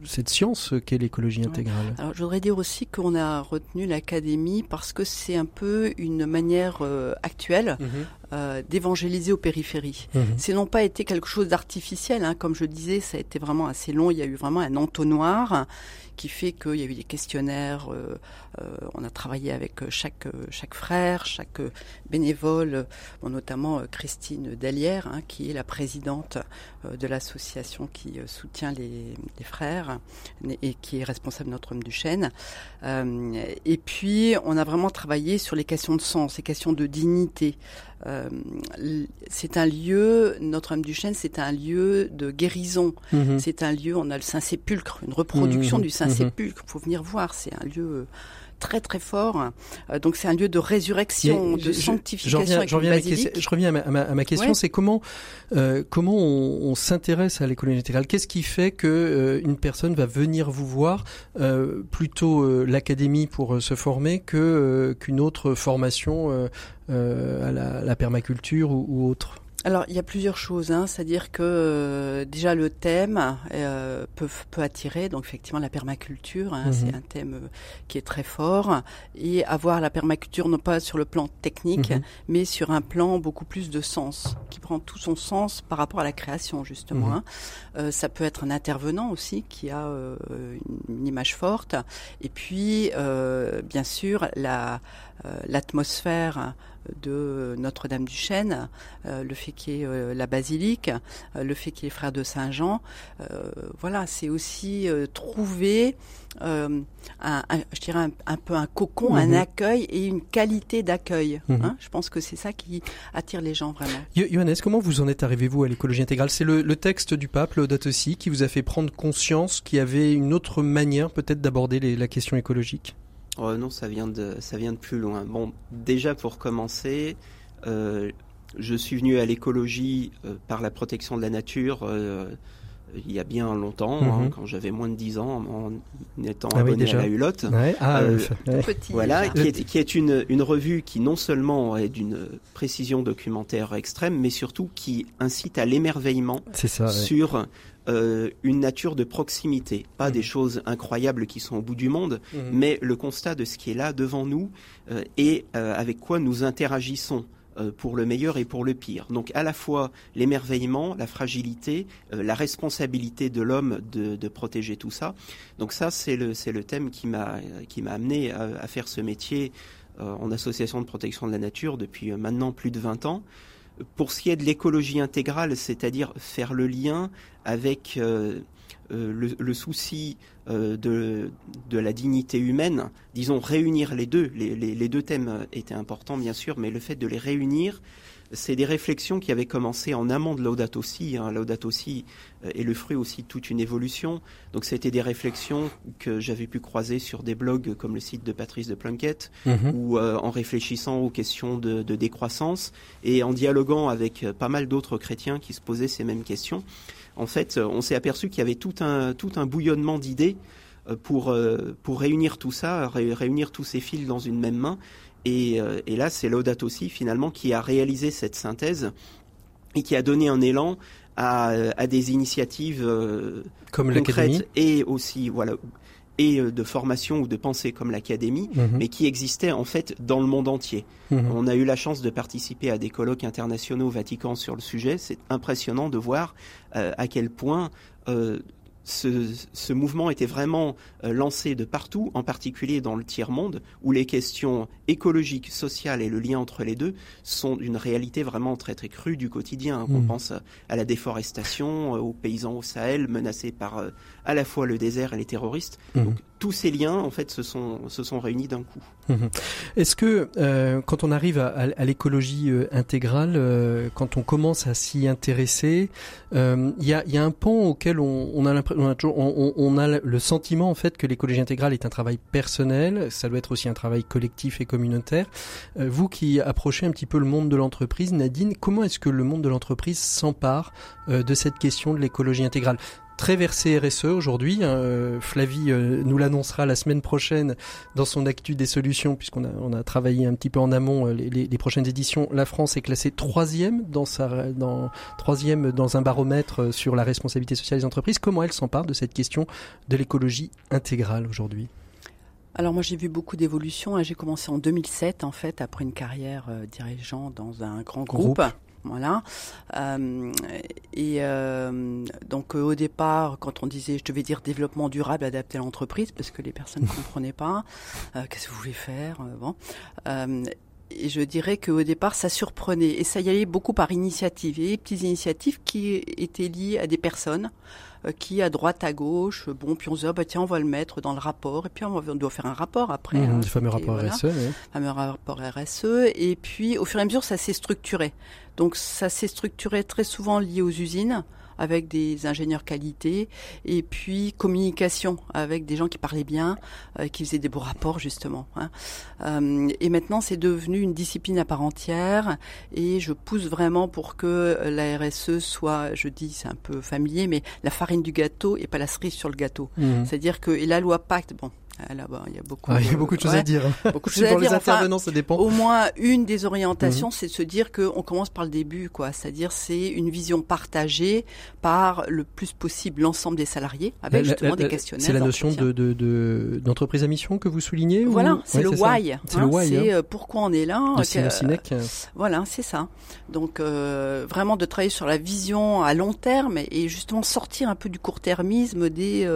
cette science qu'est l'écologie intégrale? Alors, je voudrais dire aussi qu'on a retenu l'académie parce que c'est un peu une manière actuelle mhm. d'évangéliser aux périphéries. Mhm. C'est non pas été quelque chose d'artificiel, hein, comme je disais, ça a été vraiment assez long, il y a eu vraiment un entonnoir qui fait qu'il y a eu des questionnaires. Euh, euh, on a travaillé avec euh, chaque chaque frère, chaque bénévole, notamment Christine Dalière, hein, qui est la présidente de l'association qui soutient les, les, frères et qui est responsable de notre homme du chêne. et puis, on a vraiment travaillé sur les questions de sens, les questions de dignité. Euh, c'est un lieu, Notre-Dame-du-Chêne, c'est un lieu de guérison. Mhm. C'est un lieu, on a le Saint-Sépulcre, une reproduction mhm. du Saint-Sépulcre. Il faut venir voir, c'est un lieu très très fort. donc c'est un lieu de résurrection, de sanctification. Je reviens, je reviens à ma, à ma, question, c'est comment comment on, s'intéresse à l'écologie intégrale Qu'est-ce qui fait que une personne va venir vous voir plutôt l'académie pour se former que qu'une autre formation à la, la permaculture ou, ou autre? Alors, il y a plusieurs choses, hein. c'est-à-dire que euh, déjà le thème euh, peut, peut, attirer, donc effectivement la permaculture, hein, c'est mhm. un thème euh, qui est très fort, et avoir la permaculture non pas sur le plan technique, mhm. mais sur un plan beaucoup plus de sens, qui prend tout son sens par rapport à la création justement. Hein. ça peut être un intervenant aussi qui a une, image forte, et puis bien sûr la l'atmosphère de Notre-Dame-du-Chêne, euh, le fait qu'il y ait euh, la basilique, euh, le fait qu'il y ait frère de Saint-Jean. voilà, c'est aussi trouver un, je dirais un, peu un cocon, un mhm. accueil et une qualité d'accueil. Mhm. Hein. je pense que c'est ça qui attire les gens vraiment. Johannes, comment vous en êtes arrivé vous à l'écologie intégrale? C'est le, texte du pape, Laudato aussi, qui vous a fait prendre conscience qu'il y avait une autre manière peut-être d'aborder la question écologique? Oh non, ça vient de ça vient de plus loin. Bon, déjà pour commencer, euh, je suis venu à l'écologie euh, par la protection de la nature euh, il y a bien longtemps, hein, mhm. quand j'avais moins de 10 ans, en étant ah abonné à la Hulotte. Ah, voilà, qui est, qui est une, une, revue qui non seulement est d'une précision documentaire extrême, mais surtout qui incite à l'émerveillement sur euh, une nature de proximité, pas des mhm. choses incroyables qui sont au bout du monde, mhm. mais le constat de ce qui est là devant nous euh, et euh, avec quoi nous interagissons pour le meilleur et pour le pire. Donc à la fois l'émerveillement, la fragilité, la responsabilité de l'homme de, de, protéger tout ça. Donc ça c'est le c'est le thème qui m'a qui m'a amené à, à, faire ce métier en association de protection de la nature depuis maintenant plus de 20 ans. Pour ce qui est de l'écologie intégrale, c'est-à-dire faire le lien avec euh, euh, le, souci euh, de, de, la dignité humaine, disons réunir les deux, les, les, deux thèmes étaient importants bien sûr, mais le fait de les réunir c'est des réflexions qui avaient commencé en amont de Laudato Si. Hein. Laudato Si euh, est le fruit aussi de toute une évolution. Donc c'était des réflexions que j'avais pu croiser sur des blogs comme le site de Patrice de Plunkett, mhm. ou euh, en réfléchissant aux questions de, décroissance et en dialoguant avec euh, pas mal d'autres chrétiens qui se posaient ces mêmes questions. En fait, on s'est aperçu qu'il y avait tout un, tout un bouillonnement d'idées pour, pour réunir tout ça, réunir tous ces fils dans une même main. Euh, et, là, c'est Laudato aussi finalement qui a réalisé cette synthèse et qui a donné un élan à, des initiatives euh, comme concrètes et aussi voilà et euh, de formation ou de pensée comme l'académie, mhm. mais qui existaient en fait dans le monde entier. Mhm. On a eu la chance de participer à des colloques internationaux au Vatican sur le sujet. C'est impressionnant de voir à quel point ce, mouvement était vraiment euh, lancé de partout, en particulier dans le tiers-monde, où les questions écologiques, sociales et le lien entre les deux sont une réalité vraiment très très crue du quotidien. On mmh. pense à la déforestation, euh, aux paysans au Sahel menacés par euh, à la fois le désert et les terroristes. Mmh tous ces liens en fait se sont se sont réunis d'un coup. Mhm. Est-ce que euh, quand on arrive à, à, l'écologie euh, intégrale, euh, quand on commence à s'y intéresser, il y a, y, a, un pan auquel on, on a l'impression, on, on, a le sentiment en fait que l'écologie intégrale est un travail personnel, ça doit être aussi un travail collectif et communautaire. vous qui approchez un petit peu le monde de l'entreprise, Nadine, comment est-ce que le monde de l'entreprise s'empare de cette question de l'écologie intégrale? Très versé RSE aujourd'hui. Hein, euh, Flavie euh, nous l'annoncera la semaine prochaine dans son actu des solutions, puisqu'on a, on a travaillé un petit peu en amont euh, les, les, prochaines éditions. La France est classée troisième dans sa, dans troisième dans un baromètre sur la responsabilité sociale des entreprises. Comment elle s'empare de cette question de l'écologie intégrale aujourd'hui? Alors moi j'ai vu beaucoup d'évolutions. Hein. J'ai commencé en 2007 en fait après une carrière dirigeant dans un grand groupe. Voilà. Euh, et euh, donc au départ, quand on disait, je devais dire développement durable adapté à l'entreprise, parce que les personnes ne comprenaient pas, euh, qu'est-ce que vous voulez faire, bon. et je dirais qu'au départ, ça surprenait et ça y allait beaucoup par initiative. Et des petites initiatives qui étaient liées à des personnes qui à droite, à gauche, bon, puis on se dit, ah, bah, tiens, on va le mettre dans le rapport, et puis on, doit faire un rapport après. Mmh, hein, le fameux rapport RSE. Le fameux rapport RSE, et puis au fur et à mesure, ça s'est structuré. Donc ça s'est structuré très souvent lié aux usines. Avec des ingénieurs qualité, et puis communication avec des gens qui parlaient bien, euh, qui faisaient des beaux rapports justement. Hein. Euh, et maintenant, c'est devenu une discipline à part entière, et je pousse vraiment pour que la RSE soit, je dis, c'est un peu familier, mais la farine du gâteau et pas la cerise sur le gâteau. Mmh. C'est-à-dire que et la loi Pacte, bon, ah, il y a beaucoup, ah, il y a beaucoup de choses à dire. Beaucoup de choses pour les intervenants, ça dépend. Au moins une des orientations, mhm. c'est de se dire qu'on commence par le début, quoi. C'est-à-dire c'est une vision partagée par le plus possible l'ensemble des salariés, avec justement des questionnaires. C'est la notion de d'entreprise à mission que vous soulignez. Voilà, c'est le, why. C'est le why. C'est hein. euh, pourquoi on est là. Euh, voilà, c'est ça. Donc euh, vraiment de travailler sur la vision à long terme et justement sortir un peu du court-termisme des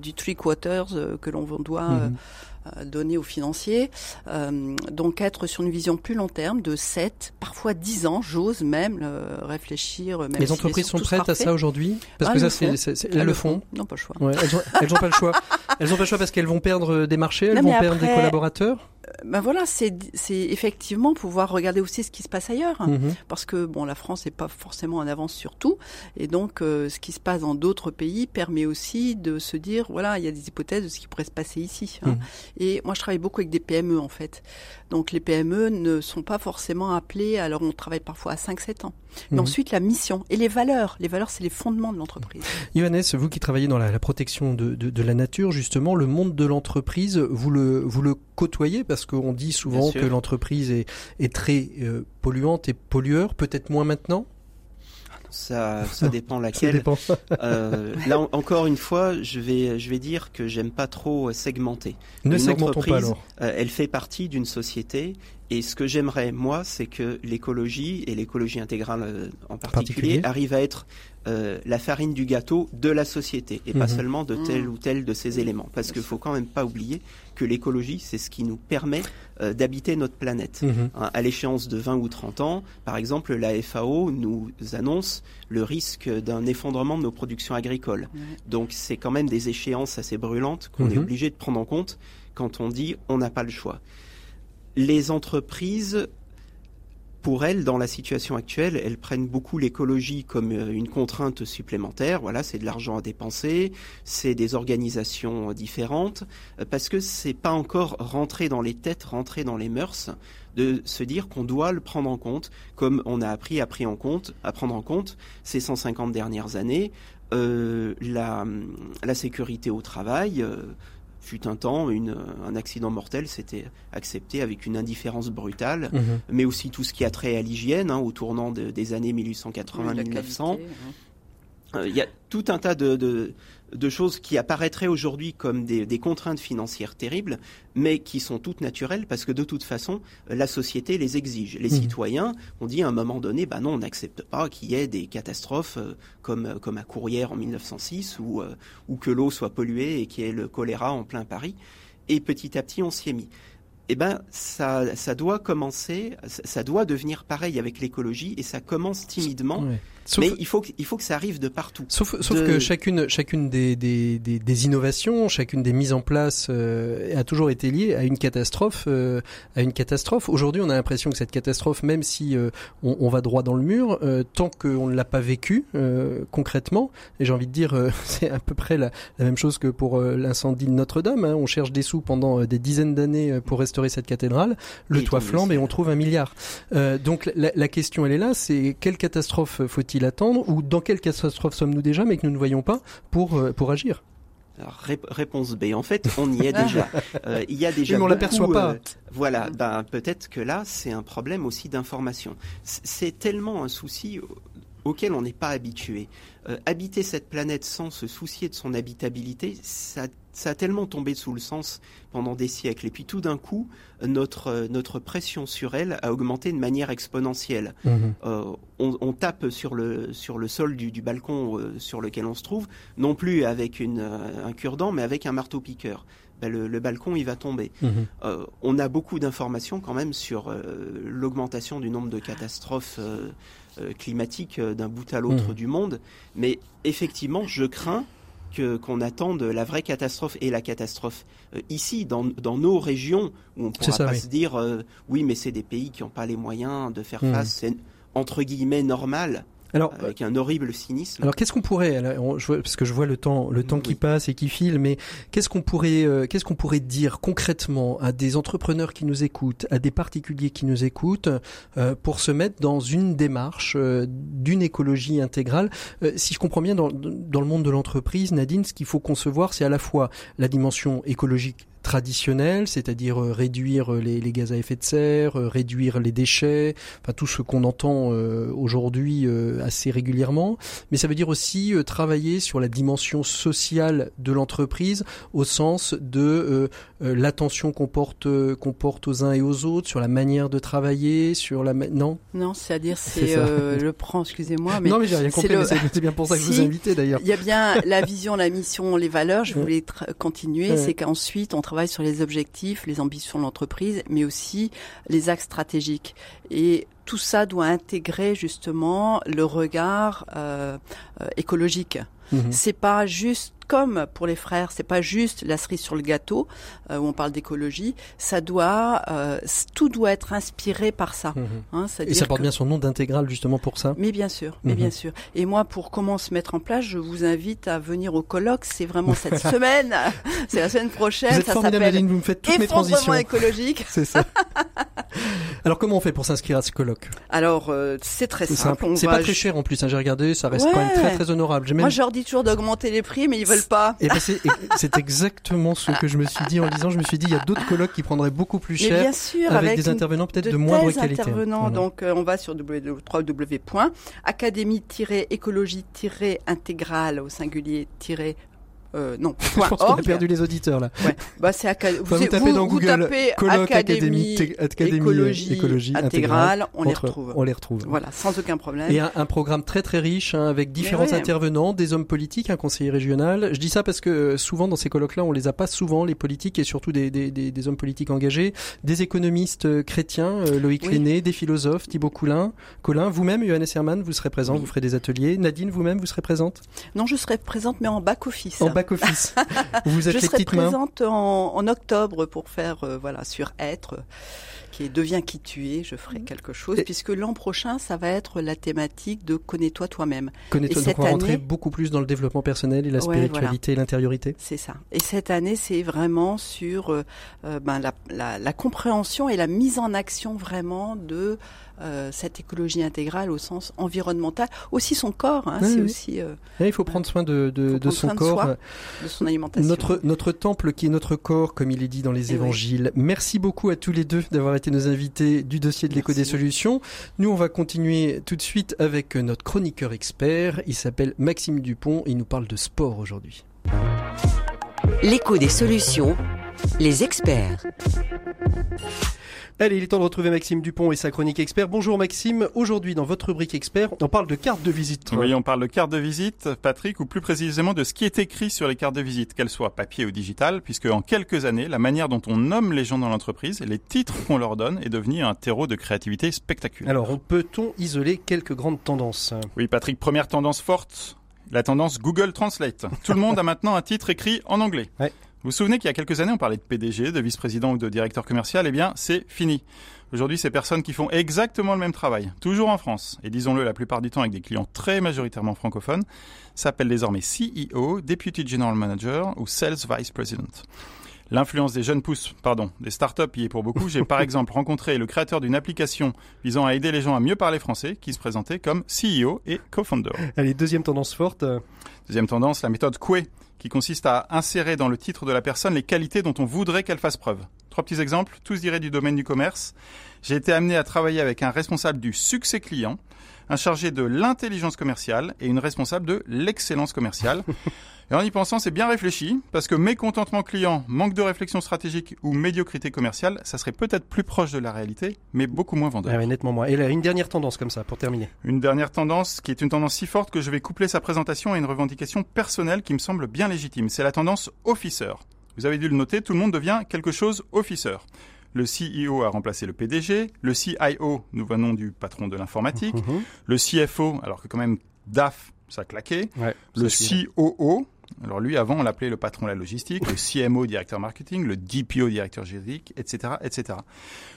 du three quarters que l'on on doit euh, mhm. euh, donner aux financiers. Euh, donc être sur une vision plus long terme de 7, parfois 10 ans, j'ose même réfléchir. Même les entreprises sont, prêtes à ça aujourd'hui? Parce ah, que ça, c'est, elles le font. Non, pas le choix. elles n'ont pas le choix. Elles n'ont pas le choix parce qu'elles vont perdre des marchés, elles vont perdre des collaborateurs ben voilà, c'est effectivement pouvoir regarder aussi ce qui se passe ailleurs, mhm. parce que bon, la France n'est pas forcément en avance sur tout, et donc euh, ce qui se passe dans d'autres pays permet aussi de se dire voilà, il y a des hypothèses de ce qui pourrait se passer ici. Hein. Mhm. Et moi, je travaille beaucoup avec des PME en fait, donc les PME ne sont pas forcément appelées, alors on travaille parfois à 5-7 ans. Mais mhm. ensuite, la mission et les valeurs. Les valeurs, c'est les fondements de l'entreprise. Johannes, vous qui travaillez dans la, protection de, de, la nature, justement, le monde de l'entreprise, vous le, vous le côtoyez parce qu'on dit souvent que l'entreprise est, est très euh, polluante et pollueur, peut-être moins maintenant? Ça, ça dépend laquelle. Ça dépend. euh, là encore une fois, je vais, je vais dire que j'aime pas trop segmenter. Ne une segmentons pas alors. Euh, elle fait partie d'une société et ce que j'aimerais, moi, c'est que l'écologie, et l'écologie intégrale euh, en particulier, arrive à être euh, la farine du gâteau de la société, et pas mhm. seulement de tel ou tel de ces éléments. Parce qu'il faut quand même pas oublier que l'écologie, c'est ce qui nous permet euh, d'habiter notre planète. Mhm. Hein, à l'échéance de 20 ou 30 ans, par exemple, la FAO nous annonce le risque d'un effondrement de nos productions agricoles. Donc c'est quand même des échéances assez brûlantes qu'on est mhm. obligé de prendre en compte quand on dit on n'a pas le choix les entreprises, pour elles, dans la situation actuelle, elles prennent beaucoup l'écologie comme euh, une contrainte supplémentaire. Voilà, c'est de l'argent à dépenser, c'est des organisations différentes, euh, parce que c'est pas encore rentré dans les têtes, rentré dans les mœurs de se dire qu'on doit le prendre en compte, comme on a appris à, pris en compte, à prendre en compte ces 150 dernières années, euh, la, sécurité au travail, fut un temps, une, un accident mortel, s'était accepté avec une indifférence brutale, mhm. mais aussi tout ce qui a trait à l'hygiène, hein, au tournant des années 1880-1900. Euh, il y a tout un tas de, de, choses qui apparaîtraient aujourd'hui comme des, des, contraintes financières terribles, mais qui sont toutes naturelles parce que de toute façon, la société les exige. Les mmh. citoyens ont dit à un moment donné, bah non, on n'accepte pas qu'il y ait des catastrophes euh, comme, comme à Courrières en 1906 ou, euh, ou que l'eau soit polluée et qu'il y ait le choléra en plein Paris. Et petit à petit, on s'y est mis eh ben, ça, ça doit commencer, ça doit devenir pareil avec l'écologie et ça commence timidement. mais il faut, que, il faut que ça arrive de partout. Sauf, sauf que chacune, chacune des, des, des, des, innovations, chacune des mises en place euh, a toujours été liée à une catastrophe. Euh, à une catastrophe. Aujourd'hui, on a l'impression que cette catastrophe, même si euh, on, on, va droit dans le mur, tant qu'on ne l'a pas vécue concrètement, et j'ai envie de dire, c'est à peu près la, la, même chose que pour l'incendie de Notre-Dame. Hein. On cherche des sous pendant des dizaines d'années pour restaurer cette cathédrale, le toit flambe et on trouve un milliard. Euh, donc la, la, question elle est là, c'est quelle catastrophe faut-il attendre ou dans quelle catastrophe sommes-nous déjà mais que nous ne voyons pas pour, euh, pour agir? Alors, réponse B. En fait, on y est déjà. Euh, il y a déjà. Mais on l'aperçoit pas. Euh, voilà. Ben peut-être que là, c'est un problème aussi d'information. C'est tellement un souci auquel on n'est pas habitué. Euh, habiter cette planète sans se soucier de son habitabilité, ça, ça, a tellement tombé sous le sens pendant des siècles. Et puis tout d'un coup, notre, euh, notre pression sur elle a augmenté de manière exponentielle. Mhm. Euh, on, on, tape sur le, sur le sol du, du balcon euh, sur lequel on se trouve, non plus avec une, un cure-dent, mais avec un marteau-piqueur. Ben le, le, balcon il va tomber. Euh, on a beaucoup d'informations quand même sur euh, l'augmentation du nombre de catastrophes euh, climatique euh, d'un bout à l'autre mmh. du monde. Mais effectivement, je crains que qu'on attende la vraie catastrophe et la catastrophe euh, ici dans, dans nos régions où on pourra pas se dire oui mais c'est des pays qui n'ont pas les moyens de faire mmh. face c'est entre guillemets normal alors, avec un horrible cynisme. Alors qu'est-ce qu'on pourrait, parce que je vois le temps, le temps qui passe et qui file, mais qu'est-ce qu'on pourrait, euh, qu'est-ce qu'on pourrait dire concrètement à des entrepreneurs qui nous écoutent, à des particuliers qui nous écoutent, euh, pour se mettre dans une démarche euh, d'une écologie intégrale? Si je comprends bien, dans, dans le monde de l'entreprise, Nadine, ce qu'il faut concevoir, c'est à la fois la dimension écologique traditionnel, c'est-à-dire euh, réduire euh, les, gaz à effet de serre, euh, réduire les déchets, enfin tout ce qu'on entend aujourd'hui assez régulièrement. Mais ça veut dire aussi travailler sur la dimension sociale de l'entreprise au sens de l'attention qu'on porte qu'on porte aux uns et aux autres, sur la manière de travailler, sur la non? Non, c'est-à-dire c'est le prend, excusez-moi, mais non mais j'ai rien compris, c'est bien pour ça que je vous ai invité d'ailleurs. Il y a bien la vision, la mission, les valeurs. Je voulais continuer, c'est qu'ensuite on travaille sur les objectifs, les ambitions de l'entreprise, mais aussi les axes stratégiques. Et tout ça doit intégrer justement le regard euh, euh, écologique. Mhm. C'est pas juste comme pour les frères, c'est pas juste la cerise sur le gâteau euh, où on parle d'écologie. Ça doit, euh, tout doit être inspiré par ça. Mhm. Hein, et ça porte bien son nom d'intégral justement pour ça? Mais bien sûr, mais bien mhm. sûr. Et moi, pour comment se mettre en place, je vous invite à venir au colloque. C'est vraiment cette semaine. C'est la semaine prochaine. Vous êtes ça s'appelle vous me faites toutes mes transitions. écologique. c'est ça. Alors comment on fait pour s'inscrire à ce colloque? Alors euh, c'est très simple. C'est pas très cher en plus. Hein, J'ai regardé, ça reste quand même très très honorable. Moi, je leur dis toujours d'augmenter les prix, mais ils veulent pas. Et ben c'est exactement ce que je me suis dit en lisant. Je me suis dit, il y a d'autres colloques qui prendraient beaucoup plus cher, bien sûr, avec, des intervenants peut-être de, moindre qualité. Intervenants, donc euh, on va sur www.académie-écologie-intégrale au singulier euh, non. Je pense qu'on a perdu les auditeurs là. Ouais. Bah c'est vous, vous, tapez dans Google tapez colloque académie, écologie, écologie intégrale, on les retrouve. On les retrouve. Voilà, sans aucun problème. Et un, un programme très très riche hein, avec différents intervenants, des hommes politiques, un conseiller régional. Je dis ça parce que euh, souvent dans ces colloques-là, on les a pas souvent les politiques et surtout des, des, des, des hommes politiques engagés, des économistes euh, chrétiens, euh, Loïc oui. des philosophes, Thibaut Coulin, Colin, vous-même, Johannes Hermann, vous serez présent, vous ferez des ateliers. Nadine, vous-même, vous serez présente? Non, je serai présente mais en back office office. Vous êtes Je serai présente en, octobre pour faire euh, voilà sur être qui devient qui tu es. Je ferai quelque chose puisque l'an prochain ça va être la thématique de connais-toi toi-même. Connais-toi. Donc on va rentrer beaucoup plus dans le développement personnel et la spiritualité et l'intériorité. C'est ça. Et cette année c'est vraiment sur euh, euh, ben, la, la compréhension et la mise en action vraiment de euh, cette écologie intégrale au sens environnemental, aussi son corps. Hein, c'est aussi. Euh, il faut prendre soin de, de, de son corps, de, son alimentation. Notre notre temple qui est notre corps, comme il est dit dans les évangiles. Merci beaucoup à tous les deux d'avoir été nos invités du dossier de l'éco des solutions. Nous, on va continuer tout de suite avec notre chroniqueur expert. Il s'appelle Maxime Dupont. Et il nous parle de sport aujourd'hui. L'écho des solutions, les experts. Allez, il est temps de retrouver Maxime Dupont et sa chronique expert. Bonjour Maxime, aujourd'hui dans votre rubrique expert, on parle de carte de visite. Oui, on parle de carte de visite, Patrick, ou plus précisément de ce qui est écrit sur les cartes de visite, qu'elles soient papier ou digitales, puisque en quelques années, la manière dont on nomme les gens dans l'entreprise les titres qu'on leur donne est devenu un terreau de créativité spectaculaire. Alors, peut-on isoler quelques grandes tendances? Oui, Patrick, première tendance forte, la tendance Google Translate. Tout le monde a maintenant un titre écrit en anglais. Ouais. Vous vous souvenez qu'il y a quelques années, on parlait de PDG, de vice-président ou de directeur commercial Eh bien, c'est fini. Aujourd'hui, ces personnes qui font exactement le même travail, toujours en France, et disons-le la plupart du temps avec des clients très majoritairement francophones, s'appellent désormais CEO, Deputy General Manager ou Sales Vice President. L'influence des jeunes pousses, pardon, des startups y est pour beaucoup. J'ai par exemple rencontré le créateur d'une application visant à aider les gens à mieux parler français, qui se présentait comme CEO et co-founder. Allez, deuxième tendance forte. Deuxième tendance, la méthode Coué qui consiste à insérer dans le titre de la personne les qualités dont on voudrait qu'elle fasse preuve. Trois petits exemples, tous diraient du domaine du commerce. J'ai été amené à travailler avec un responsable du succès client, un chargé de l'intelligence commerciale et une responsable de l'excellence commerciale. Et en y pensant, c'est bien réfléchi, parce que mécontentement client, manque de réflexion stratégique ou médiocrité commerciale, ça serait peut-être plus proche de la réalité, mais beaucoup moins vendeur. Ah nettement moins. Et là, une dernière tendance comme ça, pour terminer. Une dernière tendance, qui est une tendance si forte que je vais coupler sa présentation à une revendication personnelle qui me semble bien légitime. C'est la tendance officer. Vous avez dû le noter, tout le monde devient quelque chose officer. Le CEO a remplacé le PDG, le CIO, nous venons du patron de l'informatique, mhm. le CFO, alors que quand même DAF, ça a claqué, le COO, Alors lui, avant, on l'appelait le patron de la logistique, le CMO, directeur marketing, le DPO, directeur juridique, etc., etc.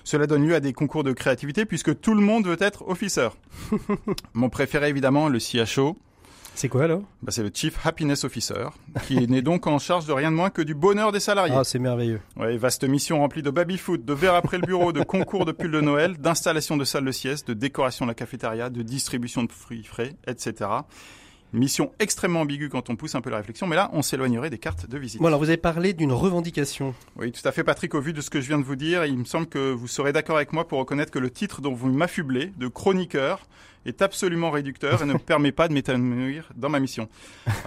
Cela donne lieu à des concours de créativité puisque tout le monde veut être officer. Mon préféré, évidemment, le CHO. C'est quoi alors? Bah, C'est le Chief Happiness Officer, qui n'est donc en charge de rien de moins que du bonheur des salariés. Ah, c'est merveilleux. Ouais, vaste mission remplie de baby-foot, de verre après le bureau, de concours de pulls de Noël, d'installation de salles de sieste, de décoration de la cafétéria, de distribution de fruits frais, etc. Mission extrêmement ambiguë quand on pousse un peu la réflexion, mais là, on s'éloignerait des cartes de visite. Bon, alors vous avez parlé d'une revendication. Oui, tout à fait, Patrick. Au vu de ce que je viens de vous dire, il me semble que vous serez d'accord avec moi pour reconnaître que le titre dont vous m'affublez, de chroniqueur, est absolument réducteur et ne me permet pas de m'épanouir dans ma mission.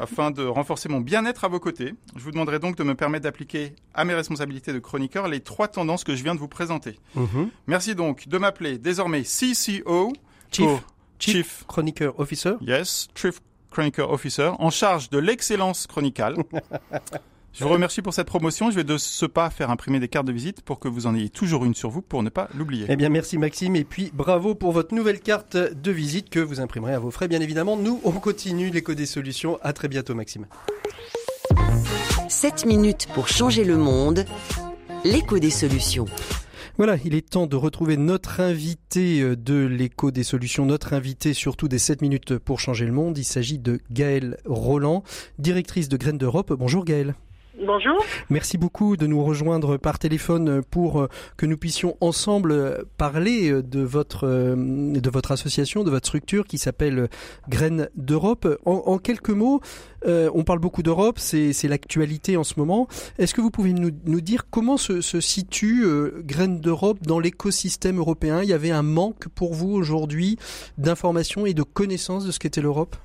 Afin de renforcer mon bien-être à vos côtés, je vous demanderai donc de me permettre d'appliquer à mes responsabilités de chroniqueur les trois tendances que je viens de vous présenter. Mhm. Merci donc de m'appeler désormais CCO, Chief, pour Chief, Chief Chroniqueur Officer. Yes, Chief Chroniqueur Officer, en charge de l'excellence chronicale. Je vous remercie pour cette promotion. Je vais de ce pas faire imprimer des cartes de visite pour que vous en ayez toujours une sur vous pour ne pas l'oublier. Eh bien, merci Maxime. Et puis, bravo pour votre nouvelle carte de visite que vous imprimerez à vos frais, bien évidemment. Nous, on continue l'écho des solutions. À très bientôt, Maxime. 7 minutes pour changer le monde. L'écho des solutions. Voilà, il est temps de retrouver notre invité euh, de l'écho des solutions, notre invité surtout des 7 minutes pour changer le monde. Il s'agit de Gaëlle Roland, directrice de Graines d'Europe. Bonjour Gaëlle. Bonjour. Merci beaucoup de nous rejoindre par téléphone pour euh, que nous puissions ensemble euh, parler euh, de votre de votre association, de votre structure qui s'appelle Graines d'Europe. En, quelques mots, on parle beaucoup d'Europe, c'est l'actualité en ce moment. Est-ce que vous pouvez nous, dire comment se, se situe Graines d'Europe dans l'écosystème européen? Il y avait un manque pour vous aujourd'hui d'informations et de connaissances de ce qu'était l'Europe?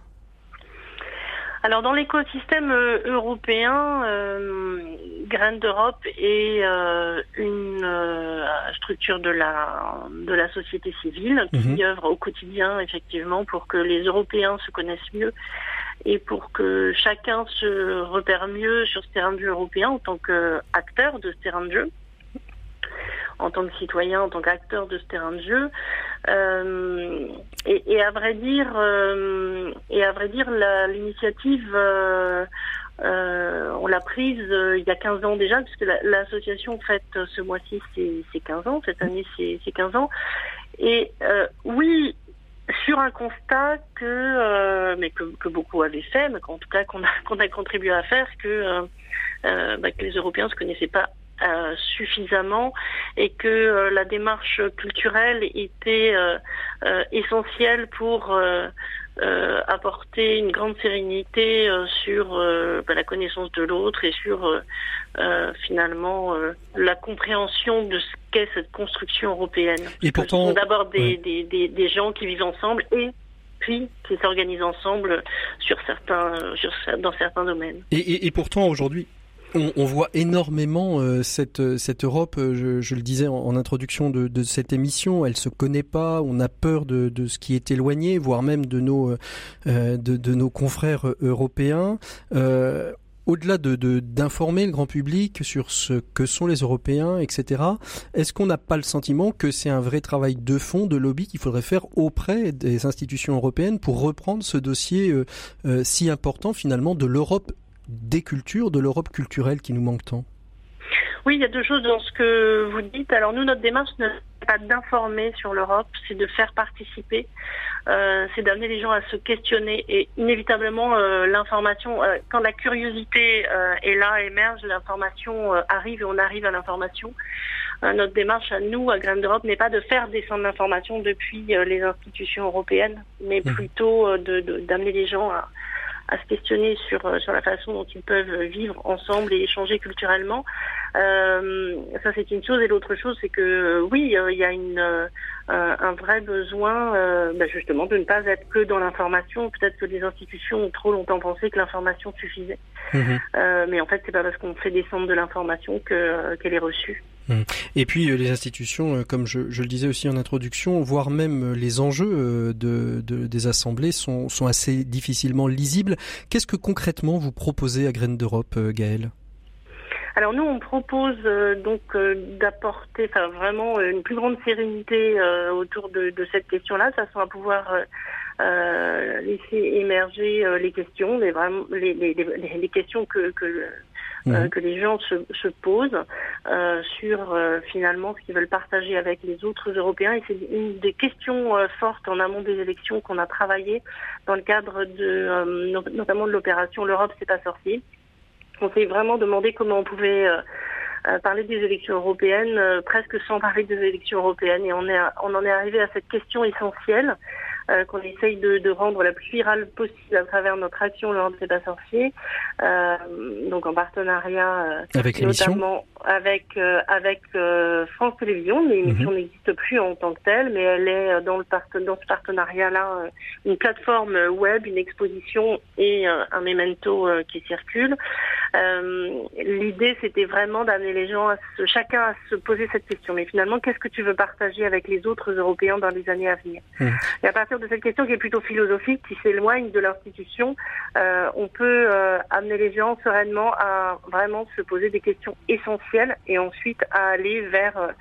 Alors dans l'écosystème euh, européen, euh, Graines d'Europe est euh, une euh, structure de la de la société civile qui mhm. œuvre au quotidien effectivement pour que les Européens se connaissent mieux et pour que chacun se repère mieux sur ce terrain de jeu européen en tant qu'acteur de ce terrain de jeu en tant que citoyen, en tant qu'acteur de ce terrain de jeu. Euh, et, à vrai dire, euh, et à vrai dire, l'initiative, euh, on l'a prise il y a 15 ans déjà, puisque l'association fête ce mois-ci c'est 15 ans, cette année c'est 15 ans. Et oui, sur un constat que, mais que, beaucoup avaient fait, mais qu'en tout cas qu'on a, qu'on a contribué à faire, que, bah, que les Européens ne se connaissaient pas euh, suffisamment et que euh, la démarche culturelle était euh, essentielle pour apporter une grande sérénité sur bah, la connaissance de l'autre et sur finalement la compréhension de ce qu'est cette construction européenne. Et pourtant, ce sont d'abord des, des, des, des gens qui vivent ensemble et puis qui s'organisent ensemble sur certains, sur, dans certains domaines. Et, et, et pourtant aujourd'hui, on, voit énormément euh, cette, cette Europe, euh, je, le disais en, introduction de, cette émission, elle se connaît pas, on a peur de, ce qui est éloigné, voire même de nos, euh, confrères européens. au-delà de d'informer le grand public sur ce que sont les Européens, etc., est-ce qu'on n'a pas le sentiment que c'est un vrai travail de fond, de lobby qu'il faudrait faire auprès des institutions européennes pour reprendre ce dossier si important finalement de l'Europe des cultures, de l'Europe culturelle qui nous manque tant? Oui, il y a deux choses dans ce que vous dites. Alors nous, notre démarche n'est pas d'informer sur l'Europe, c'est de faire participer, euh, c'est d'amener les gens à se questionner et inévitablement euh, l'information, euh, quand la curiosité est là, émerge, l'information arrive et on arrive à l'information. notre démarche à nous, à Graines d'Europe, n'est pas de faire descendre l'information depuis les institutions européennes, mais mmh. plutôt d'amener les gens à, à se questionner sur, euh, sur la façon dont ils peuvent vivre ensemble et échanger culturellement. Euh, ça, c'est une chose. Et l'autre chose, c'est que euh, oui, il y a une, euh, un vrai besoin bah, justement de ne pas être que dans l'information. Peut-être que les institutions ont trop longtemps pensé que l'information suffisait. Mhm. mais en fait, c'est pas parce qu'on fait descendre de l'information que qu'elle est reçue. Mhm. Et puis les institutions, comme je, le disais aussi en introduction, voire même les enjeux de, de, des assemblées sont, assez difficilement lisibles. Qu'est-ce que concrètement vous proposez à Graines d'Europe, Gaëlle? Alors nous, on propose euh, donc euh, d'apporter, vraiment euh, une plus grande sérénité autour de, cette question-là, façon à pouvoir laisser émerger les questions, les, les, les, questions que, que mhm. que les gens se, se posent sur finalement ce qu'ils veulent partager avec les autres Européens. Et c'est une des questions fortes en amont des élections qu'on a travaillé dans le cadre de notamment de l'opération L'Europe c'est pas sorti. On s'est vraiment demandé comment on pouvait euh, parler des élections européennes euh, presque sans parler des élections européennes. Et on, est, on en est arrivé à cette question essentielle euh, qu'on essaye de, de, rendre la plus virale possible à travers notre action Le C'est pas sorcier, euh, donc en partenariat avec notamment avec avec France Télévisions. L'émission mhm. n'existe plus en tant que telle, mais elle est dans le dans ce partenariat-là une plateforme web, une exposition et un memento qui circule. L'idée, c'était vraiment d'amener les gens à se, chacun à se poser cette question. Mais finalement, qu'est-ce que tu veux partager avec les autres Européens dans les années à venir mhm. Et à partir de cette question qui est plutôt philosophique, qui s'éloigne de l'institution, euh, on peut euh, amener les gens sereinement à vraiment se poser des questions essentielles et ensuite à aller vers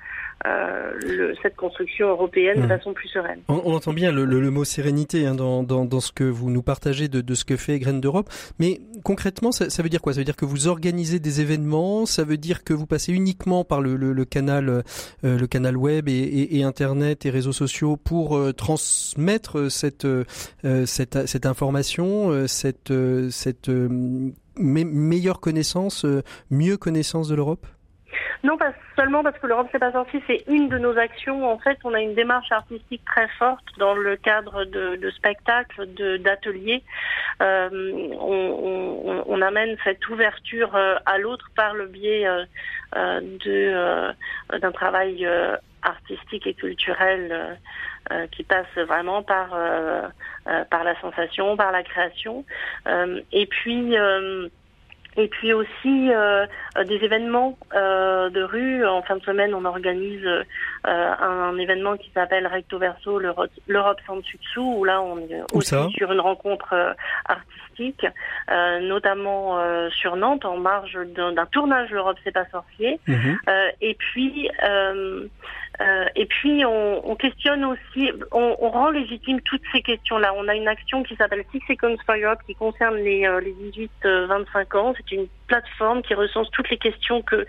euh, euh, le, cette construction européenne de mmh. façon plus sereine. On, on entend bien le, le, le mot sérénité hein, dans, dans, dans, ce que vous nous partagez de, de ce que fait Graines d'Europe, mais concrètement, ça, ça, veut dire quoi? Ça veut dire que vous organisez des événements, ça veut dire que vous passez uniquement par le, le canal, euh, le canal web et, et, et, internet et réseaux sociaux pour euh, transmettre cette, euh, cette, cette information, cette, cette meilleure connaissance, mieux connaissance de l'Europe? Non, pas seulement parce que l'Europe s'est pas sortie, c'est une de nos actions. En fait, on a une démarche artistique très forte dans le cadre de, spectacles, d'ateliers. Euh, on, on, amène cette ouverture euh, à l'autre par le biais euh, euh de d'un travail artistique et culturel qui passe vraiment par par la sensation, par la création. et puis et puis aussi euh, euh, des événements euh, de rue. En fin de semaine, on organise euh, un, événement qui s'appelle Recto Verso, l'Europe sans dessus-dessous, où là, on est aussi sur une rencontre artistique, notamment sur Nantes, en marge d'un tournage L'Europe c'est pas sorcier. Mhm. et puis euh, et puis on, on questionne aussi, on, on, rend légitime toutes ces questions-là. On a une action qui s'appelle Six Seconds for Europe qui concerne les, euh, les 18-25 euh, ans. C'est une plateforme qui recense toutes les questions que,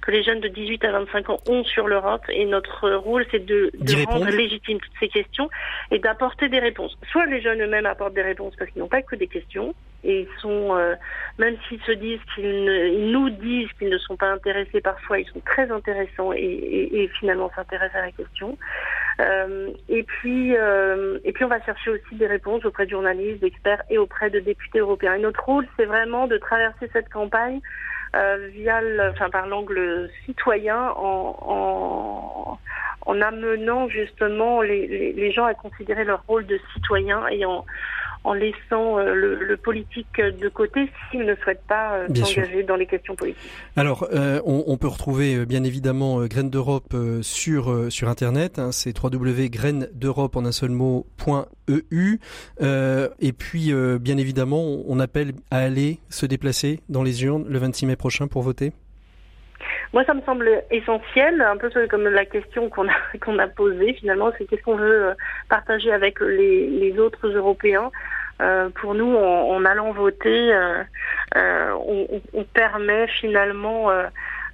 que les jeunes de 18 à 25 ans ont sur l'Europe. Et notre rôle, c'est de, de rendre légitime toutes ces questions et d'apporter des réponses. Soit les jeunes eux-mêmes apportent des réponses parce qu'ils n'ont pas que des questions, et ils sont, euh, même s'ils se disent qu'ils ils nous disent qu'ils ne sont pas intéressés parfois, ils sont très intéressants et, et, et finalement s'intéressent à la question. Euh, et puis, euh, et puis on va chercher aussi des réponses auprès de journalistes, d'experts et auprès de députés européens. Et notre rôle, c'est vraiment de traverser cette campagne euh, via, le, enfin par l'angle citoyen, en, en, en, amenant justement les, les, les gens à considérer leur rôle de citoyen et en en laissant euh, le, politique de côté s'il ne souhaite pas euh, s'engager dans les questions politiques. Alors, euh, on, peut retrouver bien évidemment Graines d'Europe sur sur internet. Hein, c'est www.graines-d'Europe en un seul mot.eu. et puis, bien évidemment, on appelle à aller se déplacer dans les urnes le 26 mai prochain pour voter. Moi, ça me semble essentiel, un peu comme la question qu'on a posée finalement, c'est qu'est-ce qu'on veut partager avec les, autres Européens. Euh, pour nous, en, allant voter, euh, euh, on, permet finalement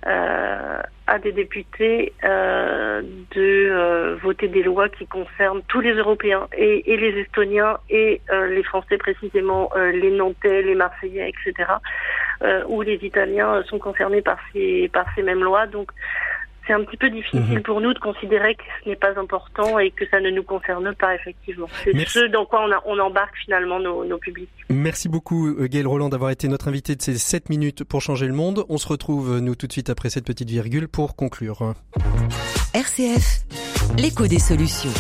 à des députés de voter des lois qui concernent tous les Européens et les Estoniens et les Français précisément, les Nantais, les Marseillais, etc. où les Italiens sont concernés par ces par ces mêmes lois. Donc c'est un petit peu difficile mhm. pour nous de considérer que ce n'est pas important et que ça ne nous concerne pas effectivement. C'est ce dans quoi on, embarque finalement nos, nos, publics. Merci beaucoup euh, Gaël Roland d'avoir été notre invité de ces 7 minutes pour changer le monde. On se retrouve euh, nous tout de suite après cette petite virgule pour conclure. RCF, l'écho des solutions.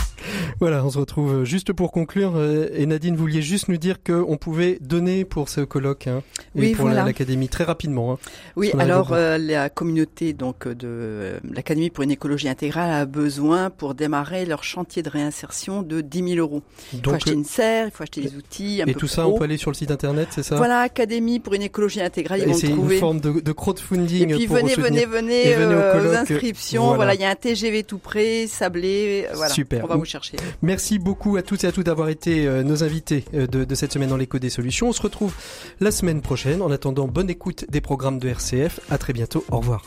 Voilà, on se retrouve juste pour conclure. Euh, et Nadine, vous vouliez juste nous dire qu'on pouvait donner pour ce colloque hein, et pour l'académie très rapidement. Hein, oui, alors euh, la communauté donc de l'académie pour une écologie intégrale a besoin pour démarrer leur chantier de réinsertion de 10 000 euros. Il faut acheter une serre, il faut acheter des outils. Un et tout ça, on peut aller sur le site internet, c'est ça? Voilà, académie pour une écologie intégrale. Ils et c'est une forme de, de, crowdfunding. Et puis venez, venez, venez, venez, aux, euh, inscriptions. Voilà, il y a un TGV tout près, sablé. Voilà, Super. On va vous chercher. Merci beaucoup à toutes et à tous d'avoir été nos invités de, de cette semaine dans l'écho des solutions. On se retrouve la semaine prochaine. En attendant, bonne écoute des programmes de RCF. À très bientôt. Au revoir.